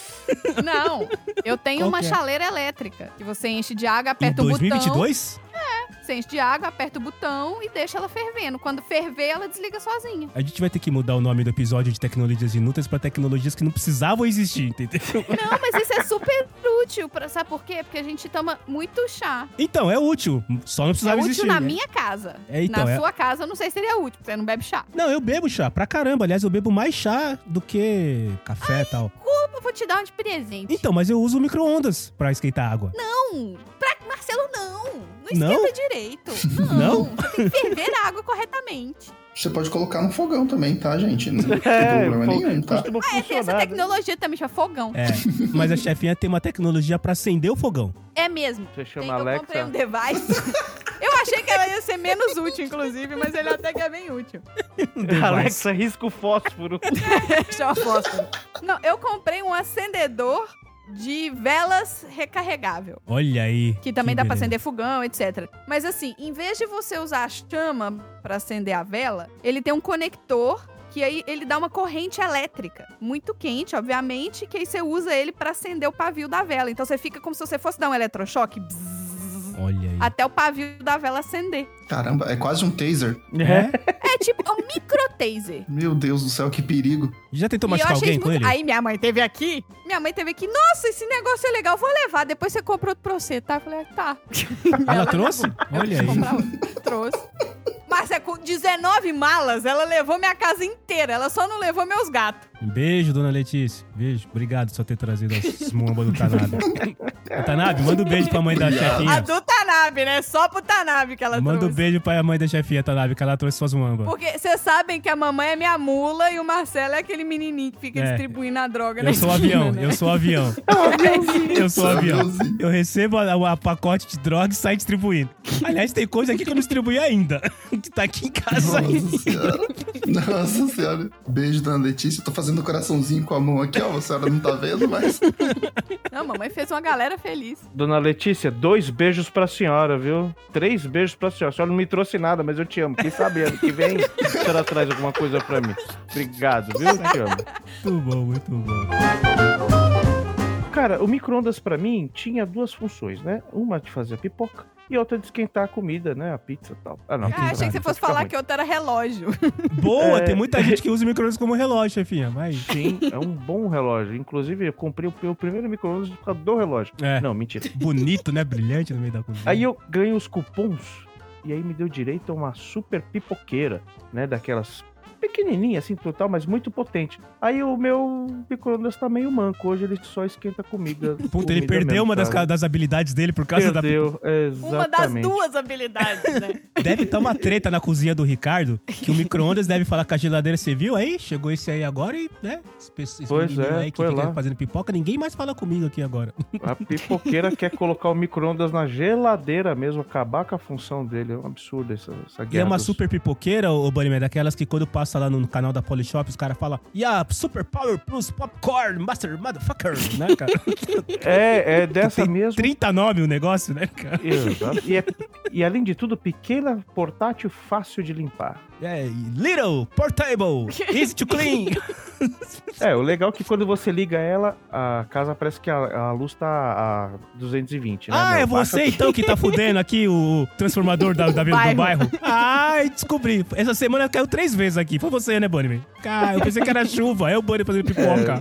Não, eu tenho Qual uma é? chaleira elétrica. Que você enche de água, Em aperta o botão. 2022? Você enche de água, aperta o botão e deixa ela fervendo. Quando ferver, ela desliga sozinha. A gente vai ter que mudar o nome do episódio de tecnologias inúteis pra tecnologias que não precisavam existir, entendeu? Não, mas isso é super útil. Pra, sabe por quê? Porque a gente toma muito chá. Então, é útil. Só não É precisava útil existir. na né? minha casa. É, então, na é- sua casa, eu não sei se seria útil, porque você não bebe chá. Não, eu bebo chá pra caramba. Aliás, eu bebo mais chá do que café e tal. Eu vou te dar um de presente. Então, mas eu uso micro-ondas pra esquentar água. Não, pra Marcelo, não. Não Não? esquenta direito. Não. Não? Você tem que ferver a água corretamente. Você pode colocar no fogão também, tá, gente? Não tem É, problema nenhum, tá? Ah, é, tem essa né? tecnologia também, chama fogão. É, mas a chefinha tem uma tecnologia pra acender o fogão. É mesmo. Você Tem, chama eu comprei Alexa. um device. eu achei que ela ia ser menos útil, inclusive, mas ele até que é bem útil. Alexa risca o fósforo. Chama fósforo. Não, eu comprei um acendedor de velas recarregável. Olha aí. Que também que dá pra beleza. acender fogão, etc. Mas assim, em vez de você usar a chama pra acender a vela, ele tem um conector que aí ele dá uma corrente elétrica, muito quente, obviamente, que aí você usa ele pra acender o pavio da vela. Então você fica como se você fosse dar um eletrochoque bzzz, Olha aí. até o pavio da vela acender. Caramba, é quase um taser. É? É tipo é um micro taser. Meu Deus do céu, que perigo. Já tentou E eu machucar achei alguém isso com muito... ele? Aí minha mãe teve aqui. Minha mãe teve aqui. Nossa, esse negócio é legal, vou levar. Depois você compra outro pra você, tá? Eu falei, tá. Ela trouxe? Olha aí. comprar outro. Trouxe. Mas é com 19 malas, ela levou minha casa inteira. Ela só não levou meus gatos. Um beijo, dona Letícia. Beijo. Obrigado por só ter trazido as muambas do Tanabe. Tanabe, manda um beijo pra mãe da A chefinha. do Tanabe, né? Só pro Tanabe que ela Manda um trouxe. beijo pra mãe da chefinha, Tanabe, que ela trouxe suas muambas. Porque vocês sabem que a mamãe é minha mula e o Marcelo é aquele menininho que fica É. distribuindo a droga na Eu sou esquina, avião, né? eu sou o avião. Eu sou o avião. Eu recebo a, a pacote de droga e saio distribuindo. Aliás, tem coisa aqui que eu não distribuí ainda. Que tá aqui em casa ainda. Nossa senhora. Nossa senhora. Beijo, dona Letícia. Eu tô fazendo coraçãozinho com a mão aqui, ó. A senhora não tá vendo, mas. Não, mamãe fez uma galera feliz. Dona Letícia, dois beijos pra senhora, viu? Três beijos pra senhora. A senhora não me trouxe nada, mas eu te amo. Fiquei sabendo que vem, a senhora traz alguma coisa pra mim. Obrigado, viu? Eu te amo. Muito bom, muito bom. Cara, o micro-ondas pra mim tinha duas funções, né? Uma de fazer pipoca e outra de esquentar a comida, né? A pizza e tal. Ah, não. Ah, achei que você fosse falar ruim. que outro era relógio. Boa, É. tem muita gente que usa o micro-ondas como relógio, chefinha. Mas. Sim, é um bom relógio. Inclusive, eu comprei o meu primeiro micro-ondas por causa do relógio. É. Não, mentira. Bonito, né? Brilhante no meio da cozinha. Aí eu ganhei os cupons e aí me deu direito a uma super pipoqueira, né? Daquelas pequenininha assim, total, mas muito potente. Aí o meu micro-ondas tá meio manco. Hoje ele só esquenta comida. Puta, ele comida perdeu mesmo, uma das, das habilidades dele por causa da. Perdeu, Uma das exatamente. duas habilidades, né? Deve estar uma treta na cozinha do Ricardo, que o micro-ondas deve falar com a geladeira, você viu aí? Chegou esse aí agora e, né? Esse, Pois é, aí que foi fica lá. fazendo pipoca, ninguém mais fala comigo aqui agora. A pipoqueira quer colocar o micro-ondas na geladeira mesmo, acabar com a função dele. É um absurdo essa, essa E guerra. é uma dos- super pipoqueira, ô Bunnyman, daquelas que quando passa lá no canal da Polishop, os caras falam, yeah, Super Power Plus Popcorn Master Motherfucker, né, cara? É, é dessa Tem mesmo. 30 nomes o negócio, né, cara? Exato. E, é- e além de tudo, pequena, portátil, fácil de limpar. É, e little, portable, easy to clean. É, o legal é que quando você liga ela, a casa parece que a, a luz tá a 220, né? ah, meu? é Baixa- você então que tá fudendo aqui o transformador da, da, do Bairro. bairro? Ai, descobri. Essa semana caiu três vezes aqui. Foi você, né, Bunnyman? Cara, eu pensei que era chuva. É o Bunny fazendo pipoca.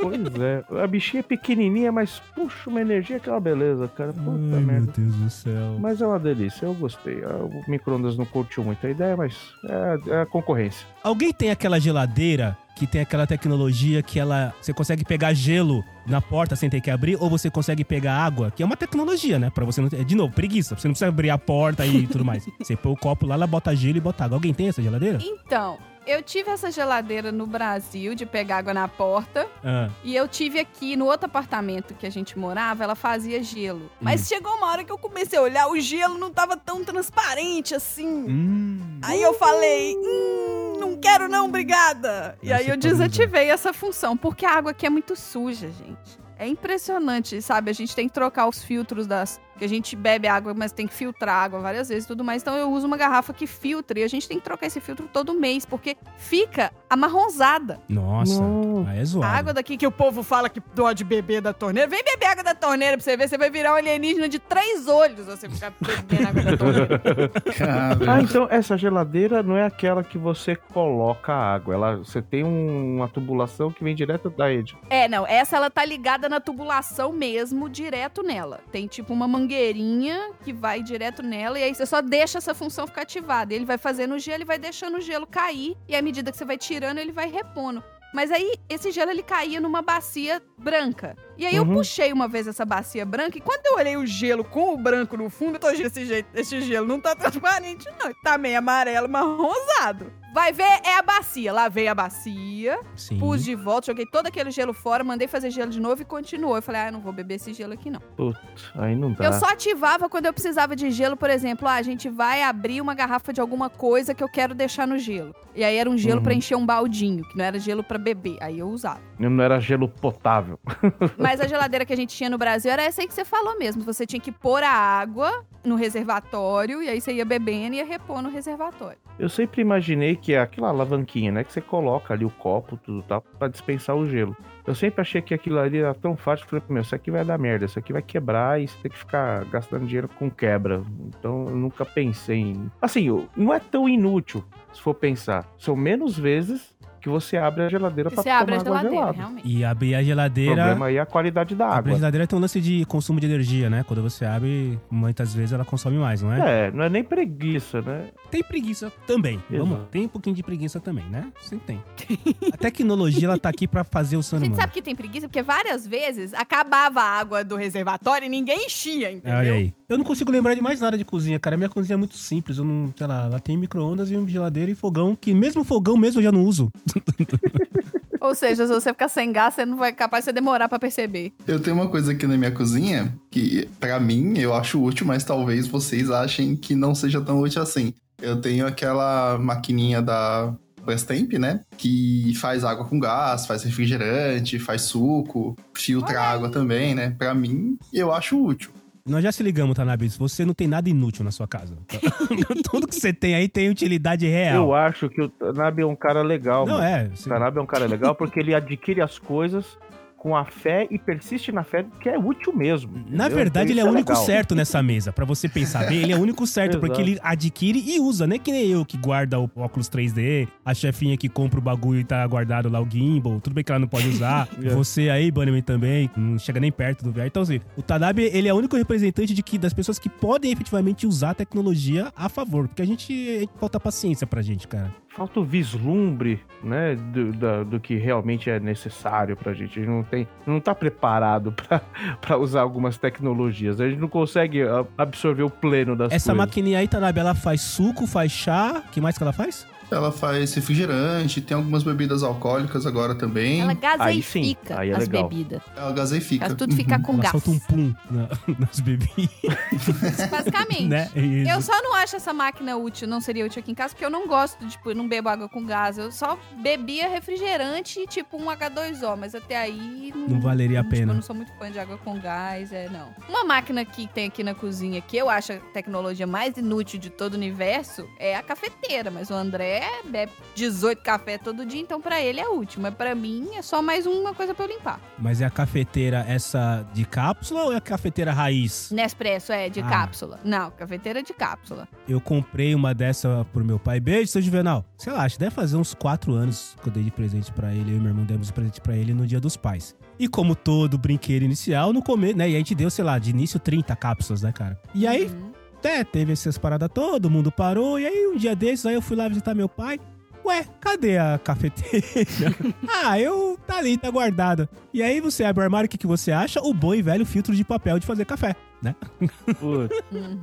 Pois é. A bichinha é pequenininha, mas puxa uma energia que é uma beleza, cara. Puta Ai, meu merda. Deus do céu. Mas é uma delícia, eu gostei. Ah, O micro-ondas não curtiu muito a ideia, mas é, é a concorrência. Alguém tem aquela geladeira que tem aquela tecnologia que ela você consegue pegar gelo na porta sem ter que abrir ou você consegue pegar água, que é uma tecnologia, né? Pra você não ter, de novo, preguiça, você não precisa abrir a porta e tudo mais. Você põe o copo lá, ela bota gelo e bota água. Alguém tem essa geladeira? Então, Eu tive essa geladeira no Brasil de pegar água na porta. Ah, E eu tive aqui no outro apartamento que a gente morava, ela fazia gelo. Mas chegou uma hora que eu comecei a olhar, o gelo não tava tão transparente assim. hum. Aí eu falei, hum, não quero não, obrigada. E Aí eu desativei essa função, porque a água aqui é muito suja, gente. É impressionante, sabe? A gente tem que trocar os filtros das. Que a gente bebe água, mas tem que filtrar água várias vezes e tudo mais. Então eu uso uma garrafa que filtra. E a gente tem que trocar esse filtro todo mês, porque fica amarronzada. Nossa, Nossa. aí é A zoado. água daqui que o povo fala que dó de beber da torneira. Vem beber água da torneira pra você ver. Você vai virar um alienígena de três olhos você ficar bebendo água da torneira. Ah, então essa geladeira não é aquela que você coloca a água. Ela, você tem um- uma tubulação que vem direto da rede. É, não. Essa ela tá ligada na tubulação mesmo, direto nela. Tem tipo uma mangueirinha que vai direto nela e aí você só deixa essa função ficar ativada. Ele vai fazendo o gelo e vai deixando o gelo cair e à medida que você vai tirando, ele vai repondo. Mas aí, esse gelo ele caía numa bacia branca. E aí eu Uhum. puxei uma vez essa bacia branca e quando eu olhei o gelo com o branco no fundo, eu tô desse jeito, esse gelo não tá transparente não, tá meio amarelo, marronzado. Vai ver, é a bacia. Lavei a bacia, Sim. Pus de volta, joguei todo aquele gelo fora, mandei fazer gelo de novo e continuou. Eu falei, ah, eu não vou beber esse gelo aqui, não. Putz, aí não dá. Eu só ativava quando eu precisava de gelo, por exemplo, ah, a gente vai abrir uma garrafa de alguma coisa que eu quero deixar no gelo. E aí era um gelo Uhum. pra encher um baldinho, que não era gelo pra beber. Aí eu usava. Não era gelo potável. Mas a geladeira que a gente tinha no Brasil era essa aí que você falou mesmo. Você tinha que pôr a água no reservatório e aí você ia bebendo e ia repor no reservatório. Eu sempre imaginei que é aquela alavanquinha, né? Que você coloca ali o copo, tudo tal, pra dispensar o gelo. Eu sempre achei que aquilo ali era tão fácil. Falei, meu, isso aqui vai dar merda, isso aqui vai quebrar e você tem que ficar gastando dinheiro com quebra. Então eu nunca pensei em. Assim, não é tão inútil, se for pensar. São menos vezes que você abre a geladeira pra Você tomar abre a água geladeira, gelada. realmente. E abrir a O geladeira. problema aí é a qualidade da Abrir a água. geladeira tem um lance de consumo de energia, né? Quando você abre, muitas vezes ela consome mais, não é? É, não é nem preguiça, né? Tem preguiça também. Vamos, Exato. tem um pouquinho de preguiça também, né? Sim, tem. a tecnologia, ela tá aqui pra fazer o ser A gente humano. sabe que tem preguiça, porque várias vezes acabava a água do reservatório e ninguém enchia, entendeu? Olha aí. Eu não consigo lembrar de mais nada de cozinha, cara. Minha cozinha é muito simples. Eu não, sei lá, ela tem micro-ondas e uma geladeira e fogão, que mesmo fogão mesmo eu já não uso. Ou seja, se você ficar sem gás, você não vai capaz de demorar pra perceber. eu tenho uma coisa aqui na minha cozinha que, pra mim, eu acho útil, mas talvez vocês achem que não seja tão útil assim. Eu tenho aquela maquininha da Brastemp, né? Que faz água com gás, faz refrigerante, faz suco, filtra água também, né? Pra mim, eu acho útil. Nós já se ligamos, Tanabis. Você não tem nada inútil na sua casa. Tudo que você tem aí tem utilidade real. Eu acho que o Tanabe é um cara legal, Não mano. é. O Tanabe é um cara legal porque ele adquire as coisas com a fé e persiste na fé que é útil mesmo. Na entendeu? verdade, ele Então é o isso único legal. certo nessa mesa. Pra você pensar bem, ele é o único certo, porque ele adquire e usa, né? Que nem eu que guarda o óculos 3D, a chefinha que compra o bagulho e tá guardado lá o gimbal. Tudo bem que ela não pode usar. É. Você aí, Bunnyman, também, não chega nem perto do VR. Então, assim, o Tanabe, ele é o único representante de que das pessoas que podem efetivamente usar a tecnologia a favor. Porque a gente, a gente falta paciência pra gente, cara. Falta o vislumbre, né, do, da- do que realmente é necessário pra gente. A gente não tem, não tá preparado pra usar algumas tecnologias. A gente não consegue a- absorver o pleno das Essa coisas. maquininha aí, Tanabe, ela faz suco, faz chá. O que mais que ela faz? Ela faz refrigerante, tem algumas bebidas alcoólicas agora também. Ela Aí gaseifica aí é as legal. bebidas. Ela gaseifica. Faz tudo ficar com ela gás. solta um pum na- nas bebidas, Basicamente. né? Isso. Eu só não acho essa máquina útil, não seria útil aqui em casa, porque eu não gosto, tipo, eu não bebo água com gás. Eu só bebia refrigerante e, tipo, um H2O, mas até aí... Não valeria a tipo, pena. Eu não sou muito fã de água com gás, é, não. Uma máquina que tem aqui na cozinha, que eu acho a tecnologia mais inútil de todo o universo, é a cafeteira. Mas o André bebe 18 café todo dia, então pra ele é útil. Mas pra mim é só mais uma coisa pra eu limpar. Mas é a cafeteira essa de cápsula ou é a cafeteira raiz? Nespresso é de Ah. cápsula. Não, cafeteira de cápsula. Eu comprei uma dessa pro meu pai. Beijo, seu Juvenal. Sei lá, acho que deve fazer uns quatro anos que eu dei de presente pra ele. Eu e meu irmão demos de presente pra ele no dia dos pais. E como todo brinquedo inicial, no começo, né? E a gente deu, sei lá, de início 30 cápsulas, né, cara? E aí, Uhum. Até teve essas paradas todo mundo parou. E aí, um dia desses, aí eu fui lá visitar meu pai. Ué, cadê a cafeteira? ah, eu tá ali, tá guardada. E aí você abre o armário, o que, que você acha? O bom e velho filtro de papel de fazer café. Né?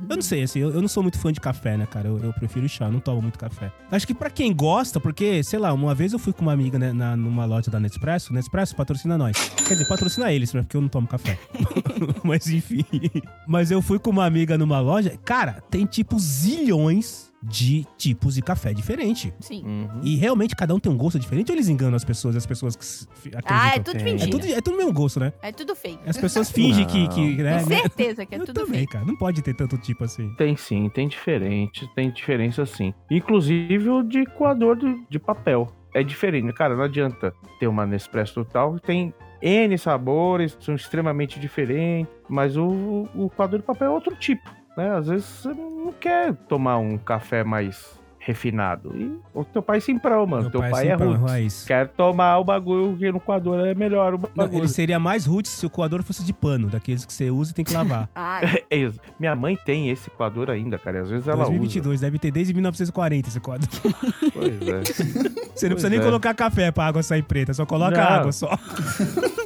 Eu não sei, assim, eu, eu não sou muito fã de café, né, cara? Eu, eu prefiro chá, eu não tomo muito café. Acho que pra quem gosta, porque, sei lá, uma vez eu fui com uma amiga né, na, numa loja da Nespresso, Nespresso patrocina nós. Quer dizer, patrocina eles, né? Porque eu não tomo café. Mas enfim. Mas eu fui com uma amiga numa loja, cara, tem tipo zilhões de tipos de café diferente. Sim. uhum. E realmente cada um tem um gosto diferente ou eles enganam as pessoas, as pessoas que acreditam? Ah, é tudo Tem. é mentira. tudo, é tudo mesmo gosto, né? É tudo fake. As pessoas fingem que, que né, Tenho né? certeza que é Eu tudo também, fake. cara. Não pode ter tanto tipo assim. Tem sim, tem diferente, tem diferença sim. Inclusive o de coador de, papel. É diferente, cara, não adianta ter uma Nespresso total, tem N sabores, são extremamente diferentes, mas o, o coador de papel é outro tipo, né? Às vezes você não quer tomar um café mais refinado. E o teu pai simprão, mano. Meu teu pai, é sempre roots. raiz. Quer tomar o bagulho que no coador é melhor o Não, bagulho. ele seria mais roots se o coador fosse de pano, daqueles que você usa e tem que lavar. É isso. Minha mãe tem esse coador ainda, cara. e Às vezes ela 2022, deve ter desde 1940 esse usa. Pois é. Você não precisa Pois nem é. colocar café pra água sair preta, só coloca Não. água só.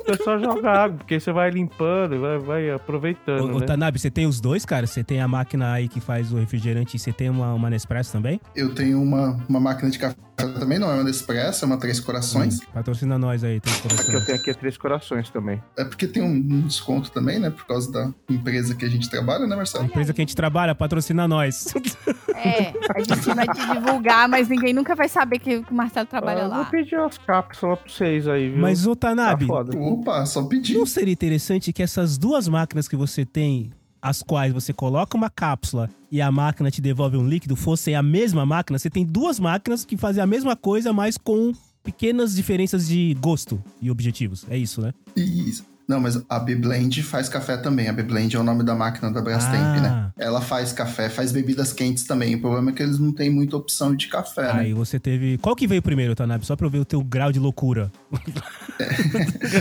É só jogar água, porque você vai limpando e vai, vai aproveitando, Ô, ô né? Tanabe, você tem os dois, cara? Você tem a máquina aí que faz o refrigerante e você tem uma, uma Nespresso também? Eu tenho uma, uma máquina de café também, não é uma Nespresso, é uma Três Corações. Hum, patrocina nós aí, tem A que eu tenho aqui é Três Corações também. É porque tem um, um desconto também, né? Por causa da empresa que a gente trabalha, né, Marcelo? Empresa que a gente trabalha, patrocina nós. é. A gente vai te divulgar, mas ninguém nunca vai saber que o Marcelo trabalha Ah, Vou lá. pedir umas cápsulas pra vocês aí, viu? Mas, ô tá Tanabe, foda. Opa, só pedir. não seria interessante que essas duas máquinas que você tem, as quais você coloca uma cápsula e a máquina te devolve um líquido, fossem a mesma máquina? Você tem duas máquinas que fazem a mesma coisa, mas com pequenas diferenças de gosto e objetivos. É isso, né? Isso. Não, mas a B-Blend faz café também. A B-Blend é o nome da máquina da Brastemp, Ah. né? Ela faz café, faz bebidas quentes também. O problema é que eles não têm muita opção de café, né? Aí você teve. Qual que veio primeiro, Tanabe? Só pra eu ver o teu grau de loucura.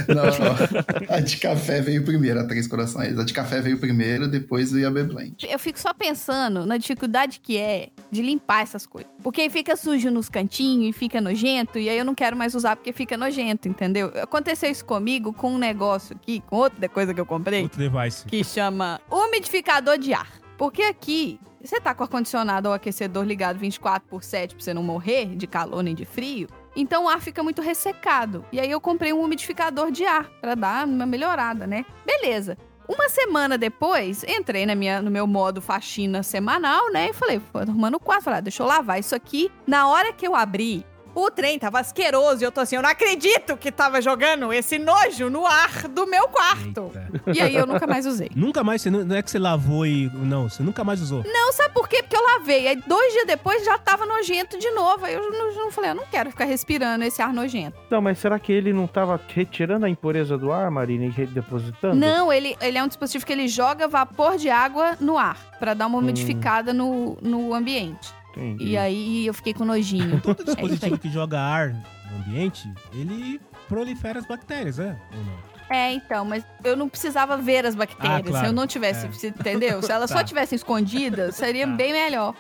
Não, a de café veio primeiro, a Três Corações. A de café veio primeiro, depois veio a B-Blend. Eu fico só pensando na dificuldade que é de limpar essas coisas. Porque aí fica sujo nos cantinhos e fica nojento, e aí eu não quero mais usar porque fica nojento, entendeu? Aconteceu isso comigo com um negócio aqui, com outra coisa que eu comprei, Outro device. que chama umidificador de ar. Porque aqui, você tá com o ar-condicionado ou aquecedor ligado 24 por 7 pra você não morrer de calor nem de frio, então o ar fica muito ressecado. E aí eu comprei um umidificador de ar pra dar uma melhorada, né? Beleza. Uma semana depois, entrei na minha, no meu modo faxina semanal, né? E falei, tô arrumando o quarto. Falei, ah, deixa eu lavar isso aqui. Na hora que eu abri, o trem tava asqueroso e eu tô assim, eu não acredito que tava jogando esse nojo no ar do meu quarto. Eita. E aí eu nunca mais usei. Nunca mais, você não, não é que você lavou e. Não, você nunca mais usou. Não, sabe por quê? Porque eu lavei. Aí dois dias depois já tava nojento de novo. Aí eu não, não falei, eu não quero ficar respirando esse ar nojento. Não, mas será que ele não tava retirando a impureza do ar, Marina, e redepositando? Não, ele, ele é um dispositivo que ele joga vapor de água no ar. Pra dar uma umidificada no, no ambiente. Entendi. E aí eu fiquei com nojinho. Todo É dispositivo aí. que joga ar no ambiente, ele prolifera as bactérias, é? Ou não? É, então, mas eu não precisava ver as bactérias. Ah, claro. Se eu não tivesse, É. se- entendeu? Se elas Tá. só tivessem escondidas, seria Tá. bem melhor.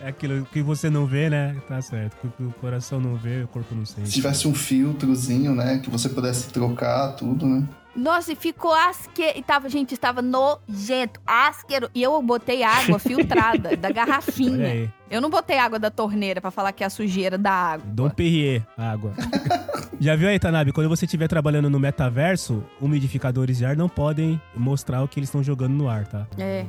É aquilo que você não vê, né? Tá certo. O que o coração não vê, o corpo não sente. Se tivesse um filtrozinho, né? Que você pudesse trocar tudo, né? Nossa, e ficou asqueiro. E tava, gente, estava nojento, asqueiro. E eu botei água filtrada da garrafinha. Eu não botei água da torneira pra falar que é a sujeira da água. Dom Perrier, água. Já viu aí, Tanabe? Quando você estiver trabalhando no metaverso, umidificadores de ar não podem mostrar o que eles estão jogando no ar, tá? É.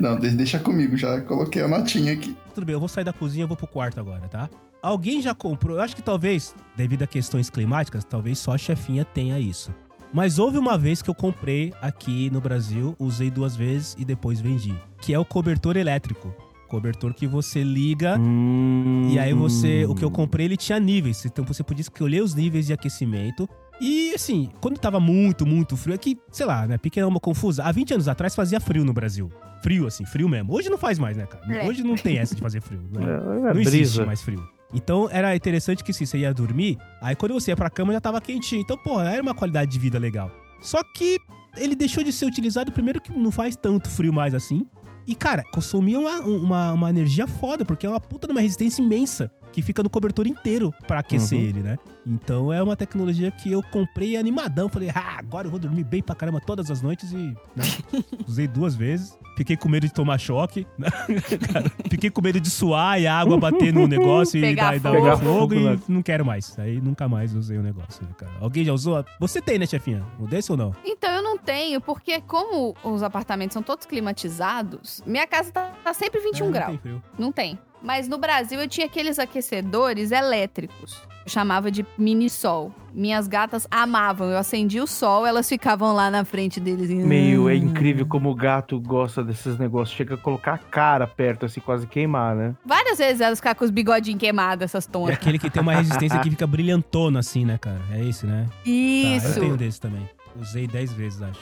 Não, de- deixa comigo, já coloquei a notinha aqui. Tudo bem, eu vou sair da cozinha e vou pro quarto agora, tá? Alguém já comprou? Eu acho que talvez, devido a questões climáticas, talvez só a chefinha tenha isso. Mas houve uma vez que eu comprei aqui no Brasil, usei duas vezes e depois vendi. Que é o cobertor elétrico. Cobertor que você liga Hum. e aí você. O que eu comprei, ele tinha níveis. Então você podia escolher os níveis de aquecimento. E assim, quando tava muito, muito frio, é que, sei lá, né? Pequena uma confusa. Há 20 anos atrás fazia frio no Brasil. Frio, assim, frio mesmo. Hoje não faz mais, né, cara? É. Hoje não tem essa de fazer frio. né? É, é não existe mais frio. Então era interessante que se você ia dormir, aí quando você ia pra cama já tava quentinho. Então, porra, era uma qualidade de vida legal. Só que ele deixou de ser utilizado, primeiro que não faz tanto frio mais assim. E, cara, consumia uma, uma, uma energia foda, porque é uma puta de uma resistência imensa. Que fica no cobertor inteiro pra aquecer Uhum. ele, né? Então é uma tecnologia que eu comprei animadão. Falei, ah, agora eu vou dormir bem pra caramba todas as noites e né? usei duas vezes. Fiquei com medo de tomar choque. né? Cara, Fiquei com medo de suar e a água bater no negócio e Pegar dar, e dar fogo. um fogo, fogo, e não quero mais. Aí nunca mais usei o negócio, né, cara? Alguém já usou? Você tem, né, chefinha? Um desse ou não? Então eu não tenho, porque como os apartamentos são todos climatizados, minha casa tá, tá sempre 21 Ah, não graus. tem. Não tem. Mas no Brasil eu tinha aqueles aquecedores elétricos. Eu chamava de mini sol. Minhas gatas amavam. Eu acendia o sol, elas ficavam lá na frente deles. Meio, é incrível como o gato gosta desses negócios. Chega a colocar a cara perto, assim, quase queimar, né? Várias vezes elas ficavam com os bigodinhos queimados, essas É tontas. aquele que tem uma resistência que fica brilhantona assim, né, cara? É esse, né? Tá, eu Isso. tenho desse também. Usei 10 vezes, acho.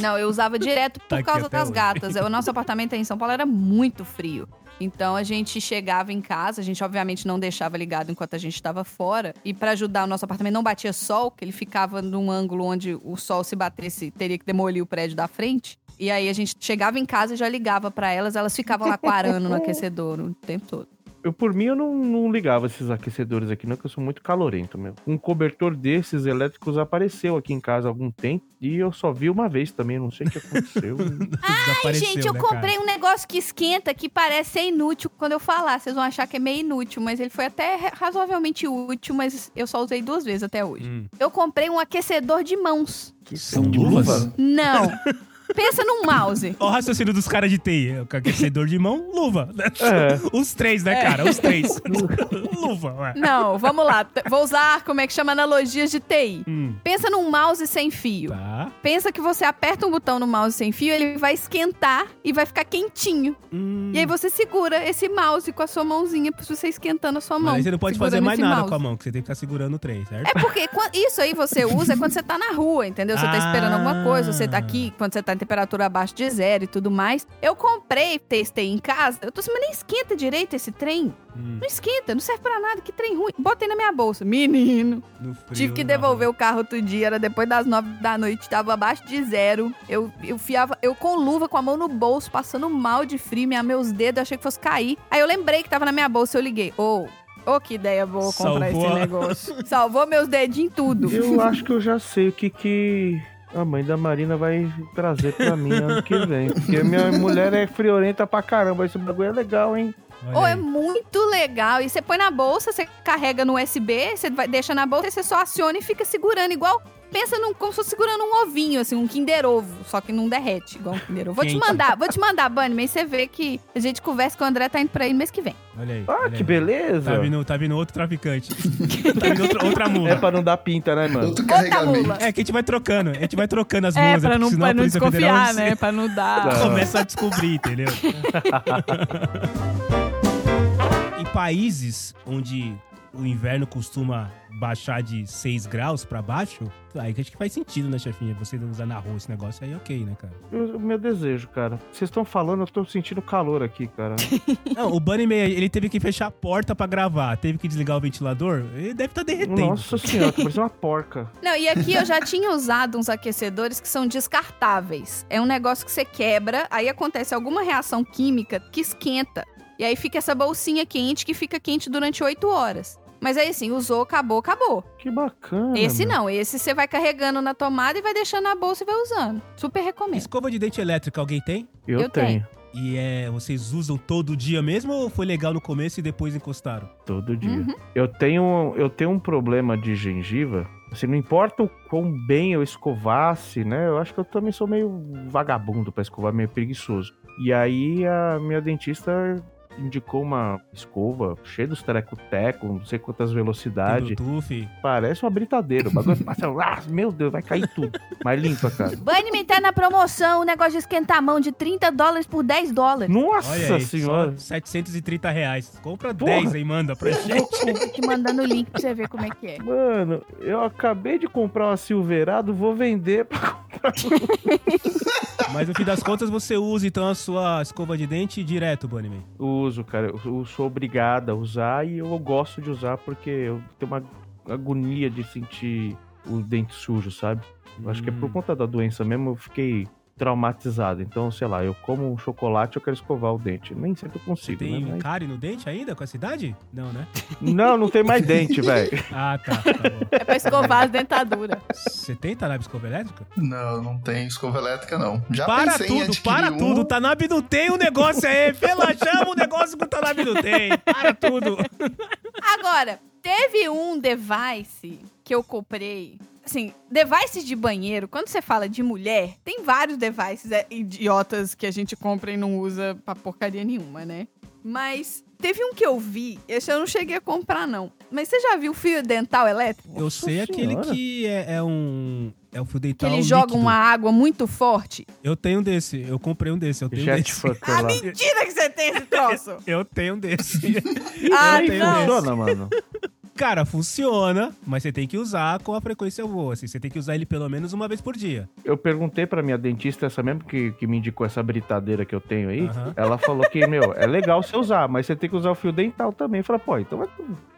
Não, eu usava direto por Tá causa das hoje. gatas. O nosso apartamento aí em São Paulo era muito frio. Então a gente chegava em casa, a gente obviamente não deixava ligado enquanto a gente estava fora. E pra ajudar o nosso apartamento não batia sol, que ele ficava num ângulo onde o sol se batesse, teria que demolir o prédio da frente. E aí a gente chegava em casa e já ligava pra elas, elas ficavam lá quarando no aquecedor o tempo todo. Eu, por mim, eu não, não ligava esses aquecedores aqui, não, que eu sou muito calorento, meu. Um cobertor desses elétricos apareceu aqui em casa há algum tempo e eu só vi uma vez também, não sei o que aconteceu. Ai, gente, eu né, comprei um negócio que esquenta que parece ser inútil quando eu falar. Vocês vão achar que é meio inútil, mas ele foi até razoavelmente útil, mas eu só usei duas vezes até hoje. Hum. Eu comprei um aquecedor de mãos. São luvas? Não. Pensa num mouse. Olha o raciocínio dos caras de TI. é o Aquecedor de mão, luva. É. Os três, né, cara? Os três. luva, ué. Não, vamos lá. Vou usar, como é que chama, analogias de TI. Hum, Pensa num mouse sem fio. tá. Pensa que você aperta um botão no mouse sem fio, ele vai esquentar e vai ficar quentinho. Hum. E aí você segura esse mouse com a sua mãozinha pra você esquentando a sua mão. Mas você não pode fazer mais nada mouse. com a mão, que você tem que ficar segurando o trem, certo? É porque isso aí você usa quando você tá na rua, entendeu? Você tá esperando alguma coisa, você tá Ah. aqui, quando você tá em temperatura abaixo de zero e tudo mais. Eu comprei, testei em casa. Eu tô assim, mas nem esquenta direito esse trem. Hum, Não esquenta, não serve pra nada, que trem ruim. Botei na minha bolsa. Menino. no frio, Tive que na devolver rua. o carro outro dia, era depois das nove da noite, tava abaixo de zero. Eu, eu fiava, eu com luva, com a mão no bolso, passando mal de frio, minha, meus dedos, eu achei que fosse cair. Aí eu lembrei que tava na minha bolsa, eu liguei. Ô, ô, que ideia boa comprar Salvou esse negócio. Salvou meus dedinhos tudo. Eu acho que eu já sei o que que a mãe da Marina vai trazer pra mim ano que vem. Porque minha mulher é friorenta pra caramba. Esse bagulho é legal, hein? Olha Ô, é muito legal. E você põe na bolsa, você carrega no USB, você vai, deixa na bolsa e você só aciona e fica segurando igual. Pensa num, como se fosse segurando um ovinho, assim, um Kinder Ovo, só que não derrete, igual um Kinder Ovo. Vou te mandar, vou te mandar, Bunny, mas você vê que a gente conversa com o André, tá indo pra aí no mês que vem. Olha aí. Ah, olha que aí. beleza. Tá vindo, tá vindo outro traficante. tá vindo outra, outra mula. É pra não dar pinta, né, mano? Outro Outra carregamento. mula. É que a gente vai trocando. A gente vai trocando as É, mulas. pra porque não, senão pra não desconfiar, né? Pra não dar. Tá. Começa a descobrir, entendeu? em países onde o inverno costuma baixar de 6 graus pra baixo, aí acho que faz sentido, né, chefinha? Você usar na rua esse negócio aí, ok, né, cara? Eu- O meu desejo, cara. Vocês estão falando, eu tô sentindo calor aqui, cara. Não, o Bunny May, ele teve que fechar a porta pra gravar, teve que desligar o ventilador, ele deve estar derretendo. Nossa senhora, tô parecendo uma porca. Não, e aqui eu já tinha usado uns aquecedores que são descartáveis. É um negócio que você quebra, aí acontece alguma reação química que esquenta. E aí fica essa bolsinha quente que fica quente durante 8 horas. Mas aí assim, usou, acabou, acabou. Que bacana. esse não, esse você vai carregando na tomada e vai deixando na bolsa e vai usando. Super recomendo. Escova de dente elétrica, alguém tem? Eu, Eu tenho. E é, vocês usam todo dia mesmo ou foi legal no começo e depois encostaram? Todo dia. Uhum. Eu tenho eu tenho um problema de gengiva. Assim, não importa o quão bem eu escovasse, né? Eu acho que eu também sou meio vagabundo pra escovar, meio preguiçoso. E aí a minha dentista indicou uma escova cheia dos tereco-teco, não sei quantas velocidades. Bluetooth? Parece uma britadeira. O bagulho passa. Ah, meu Deus, vai cair tudo. Mas limpa, cara. Bunnyman tá na promoção, o negócio de esquentar a mão de 30 dólares por 10 dólares. Nossa Olha aí, senhora. só 730 reais. Compra Porra. 10 aí, manda pra gente. Tô te mandando o link pra você ver como é que é. Mano, eu acabei de comprar uma Silverado, vou vender pra Mas no fim das contas você usa então a sua escova de dente direto, Bunnyman. Uso, cara. Eu, eu sou obrigado a usar e eu gosto de usar porque eu tenho uma agonia de sentir o dente sujo, sabe? Eu acho que é por Hum. conta da doença mesmo, eu fiquei traumatizado. Então, sei lá, eu como um chocolate, eu quero escovar o dente. Nem sempre eu consigo, Tem né? Cárie no dente ainda com essa idade? Não, né? Não, não tem mais dente, velho. Ah, tá. tá bom. É pra escovar as dentaduras. Você tem Tanabe escova elétrica? Não, não tem escova elétrica, não. Já para tudo, para um. tudo. O Tanabe não tem um negócio aí. Pela chama um negócio que o Tanabe não tem. Para tudo. Agora, teve um device que eu comprei. Assim, devices de banheiro, quando você fala de mulher, tem vários devices é, idiotas que a gente compra e não usa pra porcaria nenhuma, né? Mas teve um que eu vi, esse eu não cheguei a comprar, não. Mas você já viu fio dental elétrico? Eu sei aquele senhora. que é, é um. É o fio Que dental. ele joga líquido. uma água muito forte. Eu tenho um desse. Eu comprei um desse. Eu tenho um Jet desse. fucker Ah, lá. mentira que você tem esse troço! Eu tenho um desse. Ai, tenho não. desse. Funciona, mano. Cara, funciona, mas você tem que usar com a frequência boa. Assim, você tem que usar ele pelo menos uma vez por dia. Eu perguntei pra minha dentista, essa mesmo que, que me indicou essa britadeira que eu tenho aí, Aham. ela falou que, meu, é legal você usar, mas você tem que usar o fio dental também. Eu falei, pô, então é-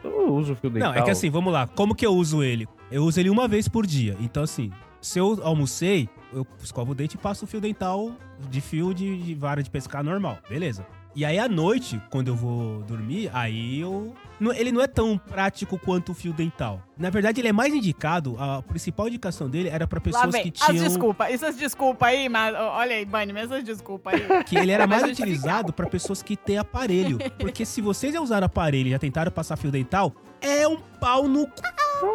eu uso o fio dental. Não, é que assim, vamos lá. Como que eu uso ele? Eu uso ele uma vez por dia. Então, assim, se eu almocei, eu escovo o dente e passo o fio dental de fio de, de vara de pescar normal. Beleza. E aí, à noite, quando eu vou dormir, aí eu. Ele não é tão prático quanto o fio dental. Na verdade, ele é mais indicado. A principal indicação dele era pra Lá pessoas que tinham. As desculpas. Essas desculpas aí, mas olha aí, Bunny, essas desculpas aí. que ele era mais Mas utilizado pra pessoas que têm aparelho. Porque se vocês já usaram aparelho e já tentaram passar fio dental, é um pau no cu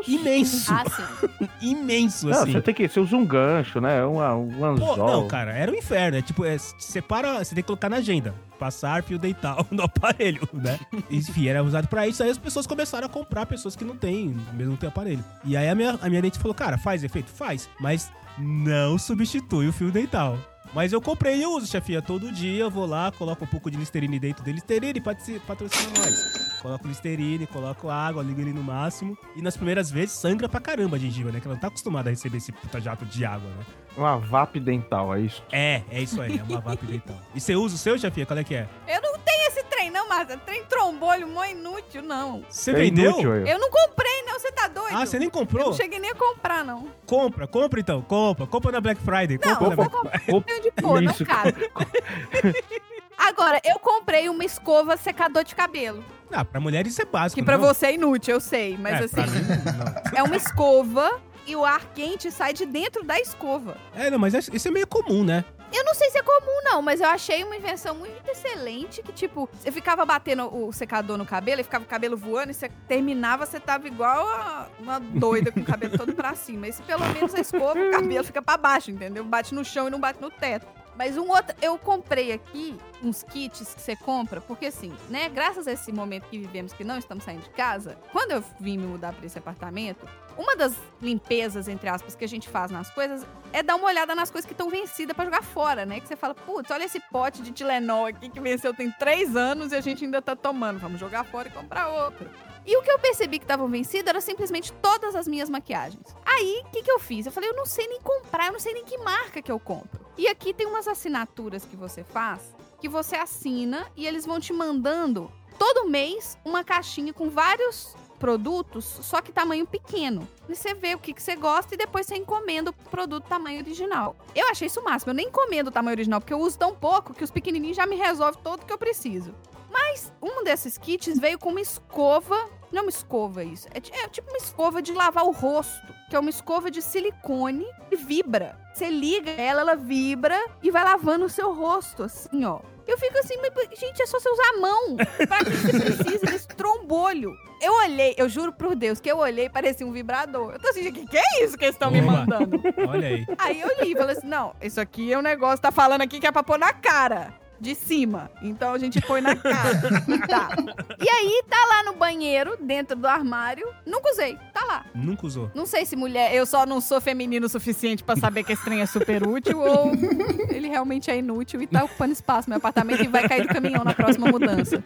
imenso. Ah, sim. Imenso, Não, assim. você tem que. Você usa um gancho, né? Um, um anzol. Pô, não, cara, era um inferno. É tipo, é, separa, você tem que colocar na agenda. Passar fio dental no aparelho, né? Enfim, era usado pra isso. Aí as pessoas começaram a comprar pessoas que não têm, mesmo não tem aparelho. E aí a minha, a minha dente falou, cara, faz efeito? Faz. Mas não substitui o fio dental. Mas eu comprei e uso, chefia. Todo dia eu vou lá, coloco um pouco de Listerine dentro dele. Listerine patrocina patrocina nós. Coloco Listerine, coloco água, ligo ele no máximo. E nas primeiras vezes sangra pra caramba a gengiva, né? Que ela não tá acostumada a receber esse puta jato de água, né? Uma VAP dental, é isso. É, é isso aí, é uma VAP dental. E você usa o seu, chefia? Qual é que é? Eu não tenho trem, não, Marta. Trem trombolho, mó inútil, não. Você É vendeu? inútil, aí. Eu não comprei, não. Você tá doido? Ah, você nem Eu comprou? não cheguei nem a comprar, não. Compra, compra então, compra. Compra na Black Friday, Não, compra eu vou Black comprar. De não cabe. Agora, eu comprei uma escova secador de cabelo. Ah, pra mulher isso é básico, Que pra não? você é inútil, eu sei. Mas é, assim, pra mim, não. é uma escova e o ar quente sai de dentro da escova. É, não, mas é- isso é meio comum, né? Eu não sei se é comum, não, mas eu achei uma invenção muito excelente que, tipo, você ficava batendo o secador no cabelo e ficava o cabelo voando e você terminava, você tava igual a uma doida com o cabelo todo pra cima. Esse, pelo menos, a escova, o cabelo fica pra baixo, entendeu? Bate no chão e não bate no teto. Mas um outro, eu comprei aqui uns kits que você compra, porque assim, né, graças a esse momento que vivemos que não estamos saindo de casa, quando eu vim me mudar pra esse apartamento, uma das limpezas, entre aspas, que a gente faz nas coisas é dar uma olhada nas coisas que estão vencidas pra jogar fora, né? Que você fala, putz, olha esse pote de Tilenol aqui que venceu tem três anos e a gente ainda tá tomando. Vamos jogar fora e comprar outro. E o que eu percebi que estavam vencidas era simplesmente todas as minhas maquiagens. Aí, o que, que eu fiz? Eu falei, eu não sei nem comprar, eu não sei nem que marca que eu compro. E aqui tem umas assinaturas que você faz, que você assina e eles vão te mandando todo mês uma caixinha com vários produtos, só que tamanho pequeno. E você vê o que, que você gosta e depois você encomenda o produto tamanho original. Eu achei isso o máximo. Eu nem encomendo o tamanho original, porque eu uso tão pouco que os pequenininhos já me resolvem todo que eu preciso. Mas um desses kits veio com uma escova. Não é uma escova isso. É, é tipo uma escova de lavar o rosto. Que é uma escova de silicone e vibra. Você liga ela, ela vibra e vai lavando o seu rosto, assim, ó. Eu fico assim, mas, gente, é só você usar a mão. Pra que você precisa desse trombolho? Eu olhei, eu juro por Deus, que eu olhei parecia um vibrador. Eu tô assim, que que é isso que eles estão me mandando? Olha aí. Aí eu li e falei assim: não, isso aqui é um negócio, tá falando aqui que é pra pôr na cara. De cima. Então a gente põe na cara. tá. E aí tá lá no banheiro, dentro do armário. Nunca usei. Tá lá. Nunca usou. Não sei se mulher, eu só não sou feminino o suficiente pra saber que esse trem é super útil ou ele realmente é inútil e tá ocupando espaço no meu apartamento e vai cair do caminhão na próxima mudança.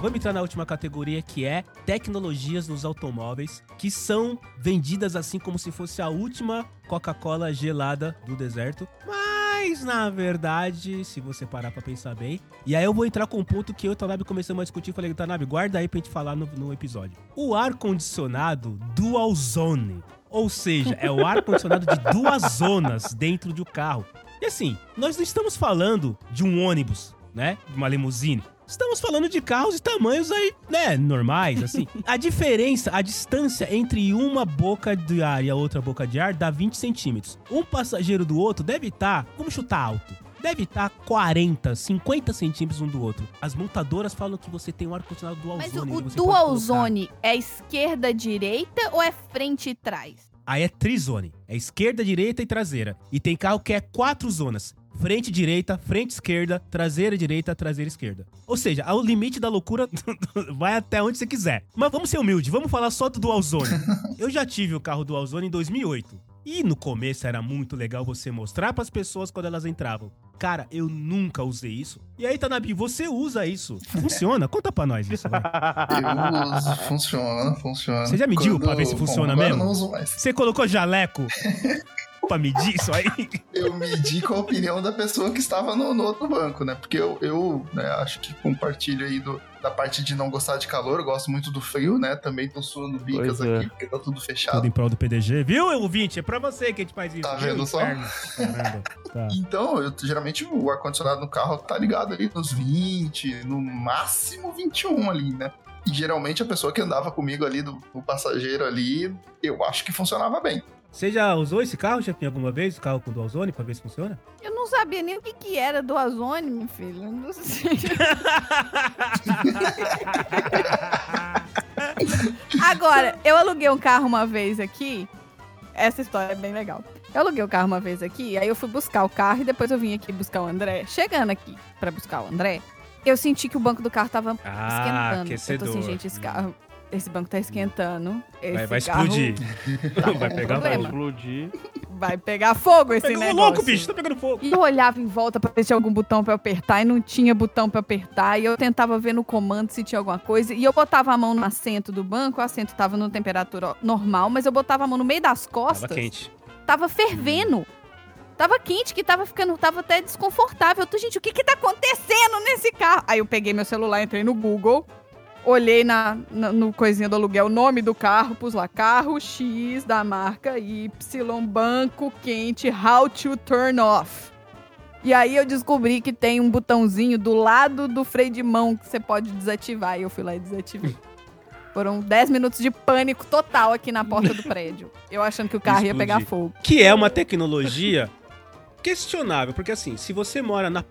Vamos entrar na última categoria que é tecnologias nos automóveis, que são vendidas assim como se fosse a última Coca-Cola gelada do deserto. Mas, na verdade, se você parar pra pensar bem. E aí eu vou entrar com um ponto que eu e o Tanabe começamos a discutir. Falei, Tanabe, guarda aí pra gente falar no, no episódio. O ar-condicionado Dual Zone. Ou seja, é o ar-condicionado de duas zonas dentro do carro. E assim, nós não estamos falando de um ônibus, né? De uma limusine. Estamos falando de carros de tamanhos aí, né, normais, assim. A diferença, a distância entre uma boca de ar e a outra boca de ar dá 20 centímetros. Um passageiro do outro deve estar, vamos chutar alto, deve estar 40, 50 centímetros um do outro. As montadoras falam que você tem um ar-condicionado dual Mas zone. o, o pode dual zone é esquerda-direita ou é frente e trás? Aí é trizone. É esquerda, direita e traseira. E tem carro que é quatro zonas. Frente direita, frente esquerda, traseira direita, traseira esquerda. Ou seja, o limite da loucura vai até onde você quiser. Mas vamos ser humilde, vamos falar só do Dual Zone. Eu já tive o carro Dual Zone em 2008. E no começo era muito legal você mostrar pras pessoas quando elas entravam. Cara, eu nunca usei isso. E aí, Tanabi, você usa isso. Funciona? Conta pra nós isso, vai. Eu uso, funciona, funciona. Você já mediu pra ver se funciona agora mesmo? Eu não uso mais. Você colocou jaleco pra medir isso aí? Eu medi com a opinião da pessoa que estava no, no outro banco, né? Porque eu, eu né, acho que compartilho aí do, da parte de não gostar de calor, eu gosto muito do frio, né? Também tô suando bicas é. aqui, porque tá tudo fechado. Tudo em prol do PDG. Viu, ouvinte? É pra você que a gente faz isso. Tá vendo só? Tá. Então, eu, geralmente o ar-condicionado no carro tá ligado ali nos 20, no máximo 21 ali, né? E geralmente a pessoa que andava comigo ali, do, do passageiro ali, eu acho que funcionava bem. Você já usou esse carro, chefinho, alguma vez? O carro com dual zone, pra ver se funciona? Eu não sabia nem o que, que era dual zone, meu filho. Eu não sei. Agora, eu aluguei um carro uma vez aqui. Essa história é bem legal. Eu aluguei o carro uma vez aqui, aí eu fui buscar o carro e depois eu vim aqui buscar o André. Chegando aqui pra buscar o André, eu senti que o banco do carro tava Ah, esquentando. Eu aquecedor. tô assim, gente, esse carro. Esse banco tá esquentando. Esse Vai, vai carro explodir. tá vai pegar Vai problema. explodir. Vai pegar fogo esse Pegou negócio. louco, bicho. Tá pegando fogo. E eu olhava em volta pra ver se tinha algum botão pra eu apertar e não tinha botão pra apertar. E eu tentava ver no comando se tinha alguma coisa. E eu botava a mão no assento do banco, o assento tava numa temperatura normal, mas eu botava a mão no meio das costas. Tava quente. Tava fervendo. Tava quente, que tava ficando, tava até desconfortável. Eu tô, gente, o que que tá acontecendo nesse carro? Aí eu peguei meu celular, entrei no Google, olhei na, na- no coisinha do aluguel, o nome do carro, pus lá, carro X da marca Y, banco quente, how to turn off. E aí eu descobri que tem um botãozinho do lado do freio de mão que você pode desativar. E eu fui lá e desativei. Foram 10 minutos de pânico total aqui na porta do prédio. Eu achando que o carro ia pegar Explodir. fogo. Que é uma tecnologia questionável, porque assim, se você mora na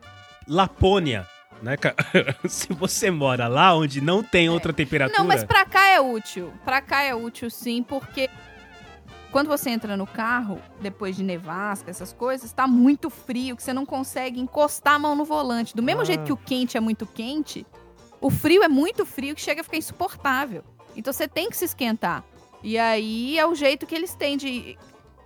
Lapônia, né, cara? se você mora lá onde não tem outra temperatura... Não, mas pra cá é útil. Pra cá é útil sim, porque quando você entra no carro, depois de nevasca, essas coisas, tá muito frio, que você não consegue encostar a mão no volante. Do mesmo Ah. jeito que o quente é muito quente, o frio é muito frio que chega a ficar insuportável. Então você tem que se esquentar. E aí é o jeito que eles têm de.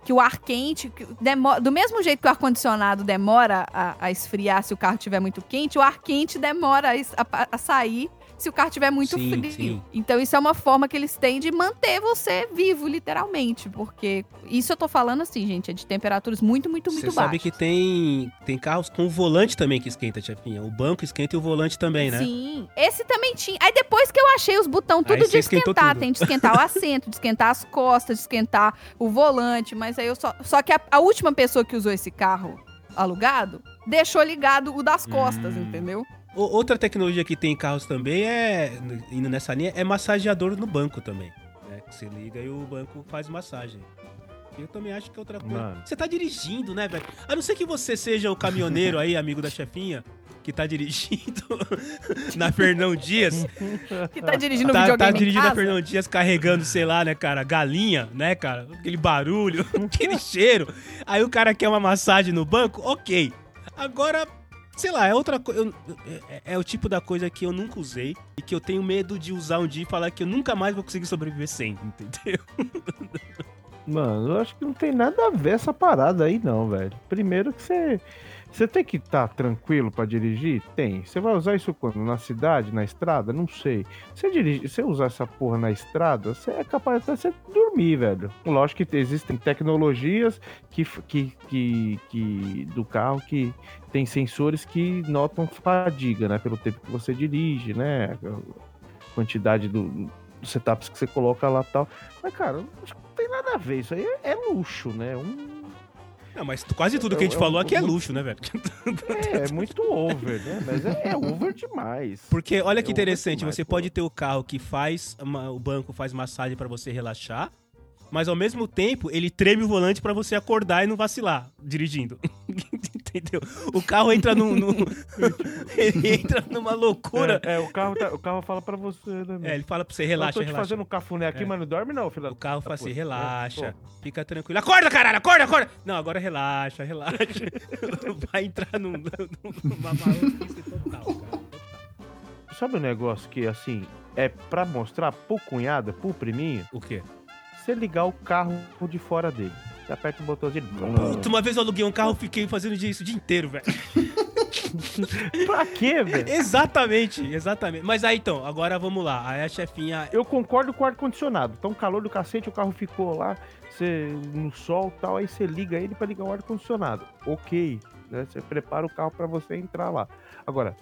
Que o ar quente, que demo- do mesmo jeito que o ar-condicionado demora a, a esfriar se o carro estiver muito quente, o ar quente demora a, a- a sair se o carro estiver muito Sim, frio. sim. Então isso é uma forma que eles têm de manter você vivo, literalmente. Porque isso eu tô falando assim, gente, é de temperaturas muito, muito, muito Você sabe baixas. que tem, tem carros com o volante também que esquenta, chefinha. O banco esquenta e o volante também, né? Sim, esse também tinha. Aí depois que eu achei os botões tudo Aí de esquentar, tudo. tem de esquentar o assento, de esquentar as costas, de esquentar o volante, mas aí eu só. Só que a, a última pessoa que usou esse carro alugado deixou ligado o das costas, Hum. entendeu? Outra tecnologia que tem em carros também é, indo nessa linha, é massageador no banco também. Né? Você liga e o banco faz massagem. Eu também acho que é outra coisa. Mano. Você tá dirigindo, né, velho? A não ser que você seja o caminhoneiro aí, amigo da chefinha, que tá dirigindo na Fernão Dias. Que tá dirigindo tá, videogame tá dirigindo a. Fernão Dias carregando, sei lá, né, cara, galinha, né, cara? Aquele barulho, aquele cheiro. Aí o cara quer uma massagem no banco, ok. Agora, sei lá, é outra coisa. É, é o tipo da coisa que eu nunca usei e que eu tenho medo de usar um dia e falar que eu nunca mais vou conseguir sobreviver sem, entendeu? Mano, eu acho que não tem nada a ver essa parada aí, não, velho. Primeiro que você. Você tem que estar tranquilo pra dirigir? Tem. Você vai usar isso quando? Na cidade, na estrada? Não sei. Dirige, você usar essa porra na estrada, você é capaz você dormir, velho. Lógico que existem tecnologias que, que, que, que do carro que tem sensores que notam fadiga, né? Pelo tempo que você dirige, né? A quantidade do, setups que você coloca lá e tal. Mas, cara, não tem nada a ver. Isso aí é, é luxo, né? Um, Não, mas quase tudo que a gente Eu- eu- falou aqui é eu- luxo, né, velho? é, é muito over, né? Mas é, é over demais. Porque olha que É interessante, demais, você pô. pode ter o carro que faz, o banco faz massagem pra você relaxar, mas ao mesmo tempo ele treme o volante pra você acordar e não vacilar dirigindo. Entendeu? O carro entra num, num- ele entra numa loucura. É, é, o, carro tá- o carro fala pra você, né? meu? É, ele fala pra você Eu relaxa, tô te relaxa. fazendo um cafuné aqui, É. mas não dorme não, filho. O carro fala assim, relaxa, É, fica tranquilo. Acorda, caralho, acorda, acorda! Não, agora relaxa, relaxa. Vai entrar num, numa maluquice total, cara. total. Sabe um negócio que, assim, é pra mostrar pro cunhado, pro priminho, O quê? você ligar o carro de fora dele. Você aperta o botãozinho. Puta, uma vez eu aluguei um carro e fiquei fazendo isso o dia inteiro, velho. pra quê, velho? Exatamente, exatamente. Mas aí então, agora vamos lá. Aí a chefinha. Eu concordo com o ar-condicionado. Então, calor do cacete, o carro ficou lá, você, no sol e tal, aí você liga ele pra ligar o ar-condicionado. Ok, né? Você prepara o carro pra você entrar lá. Agora,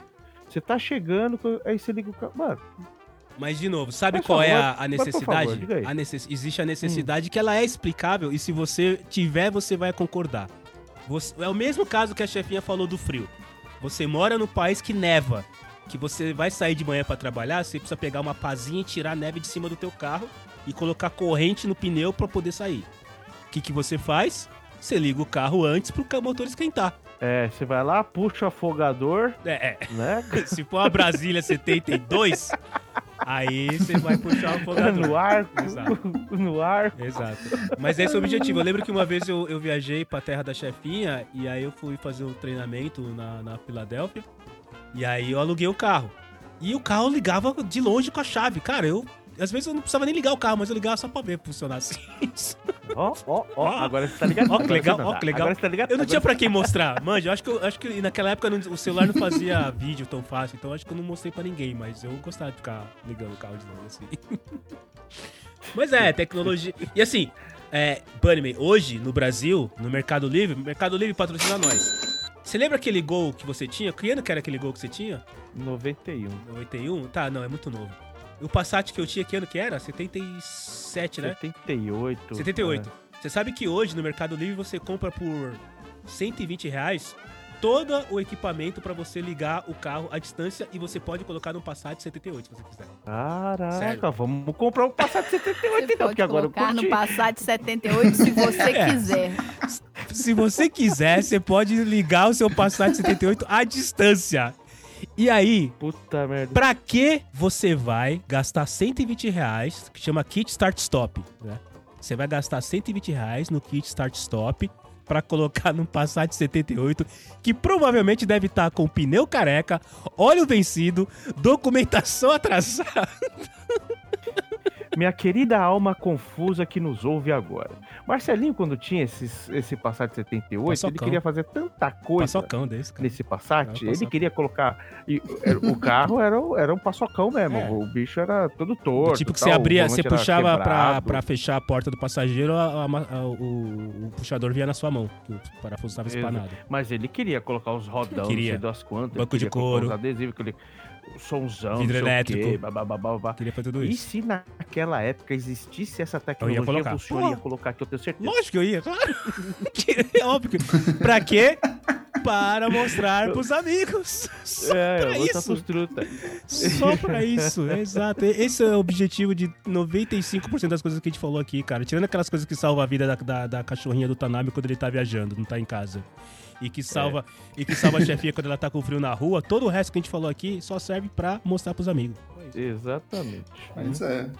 você tá chegando, aí você liga o carro. Mano, Mas de novo, sabe Por qual é favor, a, a mas por necessidade? favor. Hum. A necess- Existe a necessidade que ela é explicável e se você tiver, você vai concordar. Você- É o mesmo caso que a chefinha falou do frio. Você mora no país que neva, que você vai sair de manhã pra trabalhar, você precisa pegar uma pazinha e tirar a neve de cima do teu carro e colocar corrente no pneu pra poder sair. O que, que você faz? Você liga o carro antes pro motor esquentar. É, você vai lá, puxa o afogador, É, é. né? Se for a Brasília 72, aí você vai puxar o afogador. no ar, Exato. no ar. Exato. Mas esse é o objetivo. Eu lembro que uma vez eu, eu viajei pra terra da chefinha e aí eu fui fazer um treinamento na, na Filadélfia. E aí eu aluguei o carro. E o carro ligava de longe com a chave. Cara, eu. Às vezes eu não precisava nem ligar o carro, mas eu ligava só pra ver funcionar assim. Ó, ó, ó, agora você tá ligado? Ó, que Agora legal, ó, que legal. Agora você tá ligado? Eu não tinha pra quem mostrar. Manja, eu acho que, eu, acho que naquela época não- o celular não fazia vídeo tão fácil, então acho que eu não mostrei pra ninguém, mas eu gostava de ficar ligando o carro de novo assim. Mas é, tecnologia. E assim, é, Bunnyman, hoje no Brasil, no Mercado Livre, Mercado Livre patrocina nós. Você lembra aquele gol que você tinha? Que ano que era aquele gol que você tinha? 91. 91? Tá, não, é muito novo. O Passat que eu tinha, que ano que era? 77, né? 78. 78. Você sabe que hoje no Mercado Livre você compra por 120 reais todo o equipamento pra você ligar o carro à distância e você pode colocar no Passat 78 se você quiser. Caraca, Sério. vamos comprar um Passat 78 Você então, porque agora eu colocar no curti. Passat 78 se você É. quiser. Se você quiser, você pode ligar o seu Passat 78 à distância. E aí, Puta merda. pra que você vai gastar 120 reais, que chama Kit Start Stop, né? Você vai gastar 120 reais no Kit Start Stop pra colocar num Passat 78 que provavelmente deve estar com pneu careca, óleo vencido, documentação atrasada. Minha querida alma confusa que nos ouve agora. Marcelinho, quando tinha esses, esse Passat 78, ele Paçocão. queria fazer tanta coisa Paçocão desse, cara. nesse Passat. Ele queria colocar. e o carro era, era um paçocão mesmo. É. O bicho era todo torto. tipo que tal, você abria, você puxava pra, pra fechar a porta do passageiro, a- a- a- o, o puxador vinha na sua mão, que o parafuso estava espanado. Mas ele queria colocar os rodão, Queria. não sei das quantas. Banco de couro. Os adesivos, aquele o somzão, Vidro elétrico. quê, babá. Queria fazer tudo E isso. se naquela época existisse essa tecnologia, colocar. o senhor Pô. ia colocar aqui, eu tenho certeza. Lógico que eu ia, claro. é óbvio. que- Pra quê? Para mostrar pros amigos. Só É, pra eu isso. Só pra isso, exato. Esse é o objetivo de 95% das coisas que a gente falou aqui, cara. Tirando aquelas coisas que salvam a vida da, da, da cachorrinha do Tanami quando ele tá viajando, não tá em casa. E que salva, e que salva a chefinha quando ela tá com frio na rua. Todo o resto que a gente falou aqui só serve pra mostrar pros amigos. Exatamente. Mas é.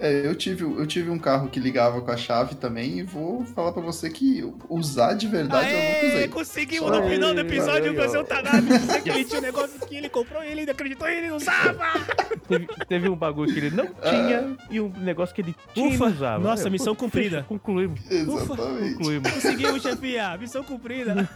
É, eu tive, eu tive um carro que ligava com a chave também e vou falar pra você que usar de verdade eu nunca usei. conseguimos no final do episódio fazer o Tanami dizer que ele tinha um negócio que ele comprou e ele ainda acreditou e ele não usava. Teve, teve um bagulho que ele não tinha e um negócio que ele tinha Ufa, não usava. nossa, É, missão cumprida. Concluímos. Exatamente. Concluímos. Conseguimos, chefia. Missão cumprida.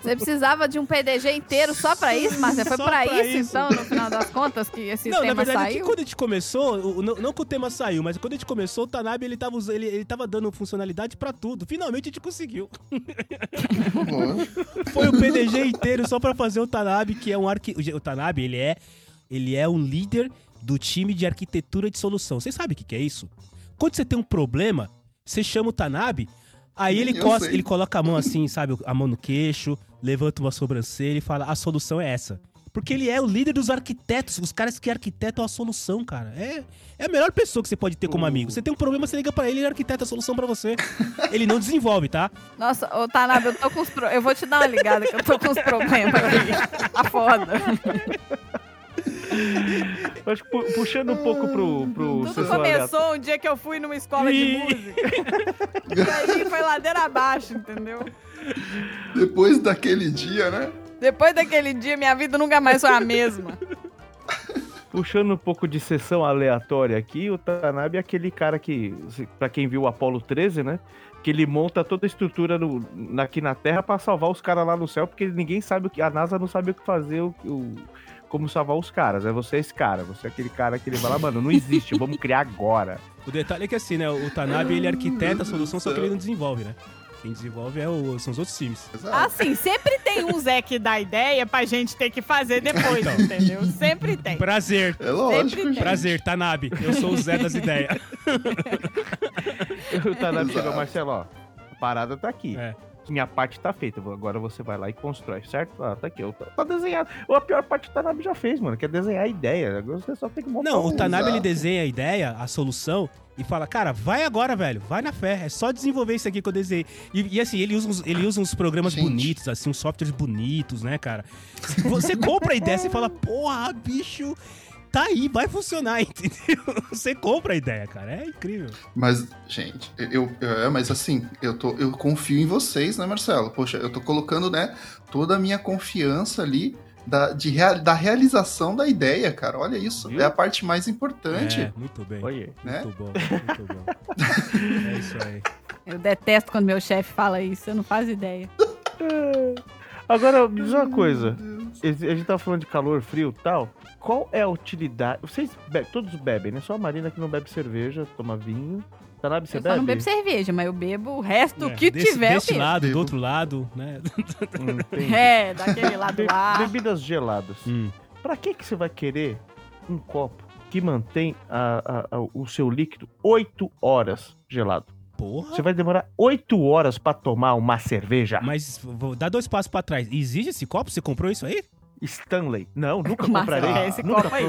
Você precisava de um PDG inteiro só pra isso, Márcia? Foi Só pra, pra isso, isso. então, no final das contas, que esse Não, na tema verdade, é que saiu? quando a gente começou, o- não, não que o tema saiu, mas quando a gente começou, o Tanabe ele tava, ele, ele tava dando funcionalidade pra tudo. Finalmente a gente conseguiu. Foi o PDG inteiro só pra fazer o Tanabe, que é um arqui... O Tanabe, ele é, ele é um líder do time de arquitetura de solução. Vocês sabem o que, que é isso? Quando você tem um problema, você chama o Tanabe, aí ele, ele coloca a mão assim, sabe, a mão no queixo, levanta uma sobrancelha e fala: a solução é essa. Porque ele é o líder dos arquitetos, os caras que arquitetam a solução, cara. É, é a melhor pessoa que você pode ter como amigo. Você tem um problema, você liga pra ele, ele arquiteta a solução pra você. ele não desenvolve, tá? Nossa, ô Tanabe, eu tô com os pro... Eu vou te dar uma ligada que eu tô com os problemas aqui. Tá foda. Acho que pu- puxando um pouco pro, pro Tudo começou um dia que eu fui numa escola de Ih. música. E aí foi ladeira abaixo, entendeu? Depois daquele dia, né? Depois daquele dia, minha vida nunca mais foi a mesma. Puxando um pouco de sessão aleatória aqui, o Tanabe é aquele cara que, pra quem viu o Apollo 13, né? Que ele monta toda a estrutura no- na- aqui na Terra pra salvar os caras lá no céu, porque ninguém sabe o que. A NASA não sabe o que fazer, o, o- como salvar os caras. É você esse cara, você é aquele cara que ele vai lá, mano, não existe, vamos criar agora. O detalhe é que assim, né? O Tanabe ele arquiteta a solução, só que ele não desenvolve, né? Quem desenvolve é o- são os outros times. Assim, sempre tem um Zé que dá ideia pra gente ter que fazer depois, Então. entendeu? Sempre tem. Prazer. É lógico, Sempre. Prazer, Tanabe. Eu sou o Zé das ideias. O Tanabe chegou. Marcelo, ó, a parada tá aqui. É. Minha parte tá feita, agora você vai lá e constrói, certo? Ah, tá aqui, ó, tá, tá desenhado. Ou a pior parte o Tanabe já fez, mano, que é desenhar a ideia. Agora você só tem que montar Não, o Tanabe ele desenha a ideia, a solução, e fala, cara, vai agora, velho, vai na fé, é só desenvolver isso aqui que eu desenhei. E, e, assim, ele usa, uns, ele usa uns programas Gente. bonitos, assim, uns softwares bonitos, né, cara? Você compra a ideia, você fala, porra, bicho, tá aí, vai funcionar, entendeu? Você compra a ideia, cara, é incrível. Mas, gente, eu, eu- é, mas assim, eu, tô, eu confio em vocês, né, Marcelo? Poxa, eu tô colocando, né, toda a minha confiança ali da, de rea- da realização da ideia, cara. Olha isso. Viu? É a parte mais importante. É, muito bem. Né? Muito bom, muito bom. É isso aí. Eu detesto quando meu chefe fala isso, eu não faço ideia. Agora, me diz uma coisa. A gente tava falando de calor, frio e tal. Qual é a utilidade? Vocês bebem, todos bebem, né? Só a Marina que não bebe cerveja, toma vinho. Tanabe, você eu bebe? só não bebo cerveja, mas eu bebo o resto É, que desse, tiver, eu desse lado, Bebo. do outro lado, né? Entendi. É, daquele lado Be- lá. bebidas geladas. Hum. Pra que que você vai querer um copo que mantém a- a- a- o seu líquido 8 horas gelado? Porra. Você vai demorar 8 horas pra tomar uma cerveja? Mas vou dar dois passos pra trás. Existe esse copo? Você comprou isso aí? Stanley. Não, nunca Marcelo, comprarei. quer esse nunca, copo aí.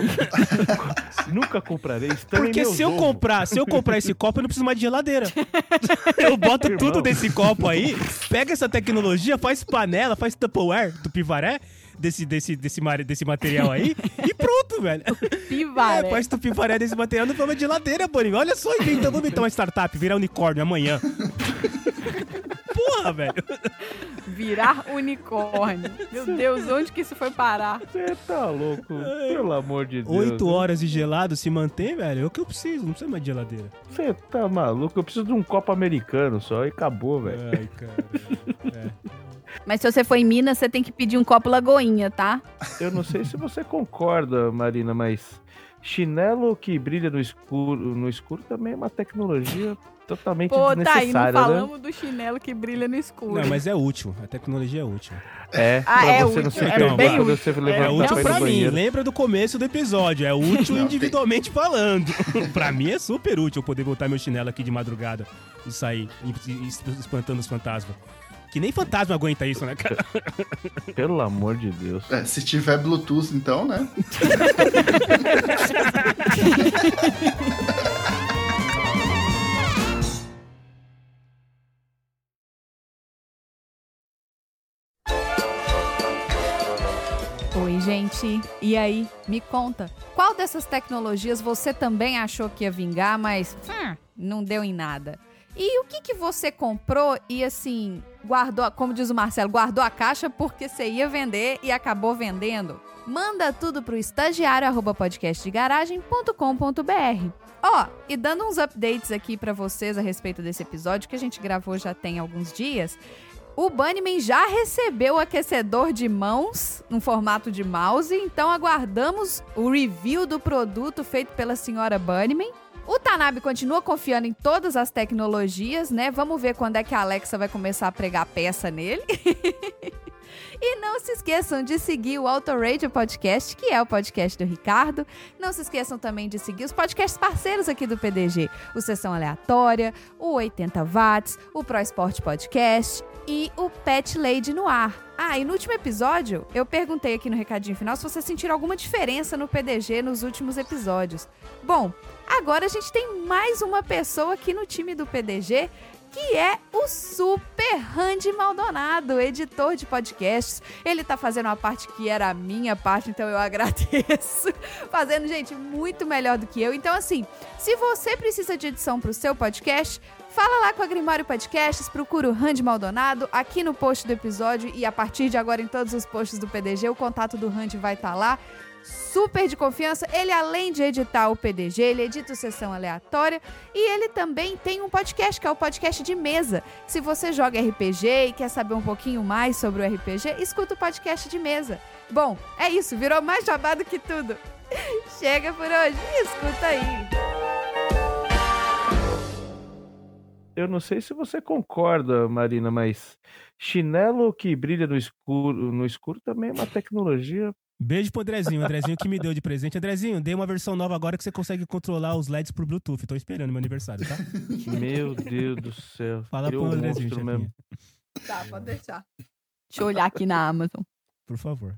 nunca comprarei Stanley. Porque se eu ovo. comprar, se eu comprar esse copo, eu não preciso mais de geladeira. Eu boto Irmão. tudo desse copo aí, pega essa tecnologia, faz panela, faz Tupperware do pivaré desse, desse, desse, desse material aí e pronto, velho. Pivaré. É, faz tupivaré desse material no forma de geladeira, Boninho. Olha só, inventa, vamos inventar uma startup, virar unicórnio amanhã. Porra, velho. Virar unicórnio. Meu Deus, onde que isso foi parar? Você tá louco? Pelo amor de Deus. Oito horas de gelado se mantém, velho. É o que eu preciso, não precisa mais de geladeira. Você tá maluco? Eu preciso de um copo americano só e acabou, velho. Ai, cara. Mas se você for em Minas, você tem que pedir um copo Lagoinha, tá? Eu não sei se você concorda, Marina, mas chinelo que brilha no escuro, no escuro também é uma tecnologia totalmente Pô, tá aí, não desnecessária, né? falamos do chinelo que brilha no escuro. Não, mas é útil. A tecnologia é útil. É, Ah, pra é você não útil, se é perder bem útil. você É levantar útil pra pra mim. Lembra do começo do episódio. É útil Não, individualmente falando. pra mim é super útil eu poder botar meu chinelo aqui de madrugada e sair espantando os fantasmas. Que nem fantasma aguenta isso, né, cara? Pelo amor de Deus. É, se tiver Bluetooth, então, né? Oi, gente. E aí, me conta, qual dessas tecnologias você também achou que ia vingar, mas hum, não deu em nada? E o que que você comprou e assim, guardou, como diz o Marcelo, guardou a caixa porque você ia vender e acabou vendendo? Manda tudo pro estagiário arroba podcastdegaragem.com.br. Ó, e dando uns updates aqui pra vocês a respeito desse episódio que a gente gravou já tem alguns dias, o Bunnyman já recebeu o aquecedor de mãos no formato de mouse, então aguardamos o review do produto feito pela senhora Bunnyman. O Tanabe continua confiando em todas as tecnologias, né? Vamos ver quando é que a Alexa vai começar a pregar peça nele. E não se esqueçam de seguir o Autoradio Podcast, que é o podcast do Ricardo. Não se esqueçam também de seguir os podcasts parceiros aqui do PDG. O Sessão Aleatória, o 80 Watts, o Pro Esporte Podcast e o Pet Lady no ar. Ah, e no último episódio, eu perguntei aqui no recadinho final se vocês sentiram alguma diferença no PDG nos últimos episódios. Bom, agora a gente tem mais uma pessoa aqui no time do PDG que é o Super Randy Maldonado, editor de podcasts. Ele tá fazendo uma parte que era a minha parte, então eu agradeço. Fazendo, gente, muito melhor do que eu. Então, assim, se você precisa de edição pro seu podcast, Fala lá com a Grimório Podcasts, procura o Randy Maldonado aqui no post do episódio e a partir de agora em todos os posts do PDG, o contato do Randy vai estar tá lá. Super de confiança. Ele, além de editar o PDG, ele edita o Sessão Aleatória e ele também tem um podcast, que é o podcast de mesa. Se você joga RPG e quer saber um pouquinho mais sobre o RPG, escuta o podcast de mesa. Bom, é isso, virou mais jabado que tudo. Chega por hoje, escuta aí. eu não sei se você concorda, Marina, mas chinelo que brilha no escuro, no escuro também é uma tecnologia. Beijo pro Andrezinho, Andrezinho que me deu de presente. Andrezinho, dei uma versão nova agora que você consegue controlar os LEDs pro Bluetooth. Tô esperando meu aniversário, tá? Meu Deus do céu. Fala pro Andrezinho, um mesmo. Tá, pode deixar. Deixa eu olhar aqui na Amazon. Por favor.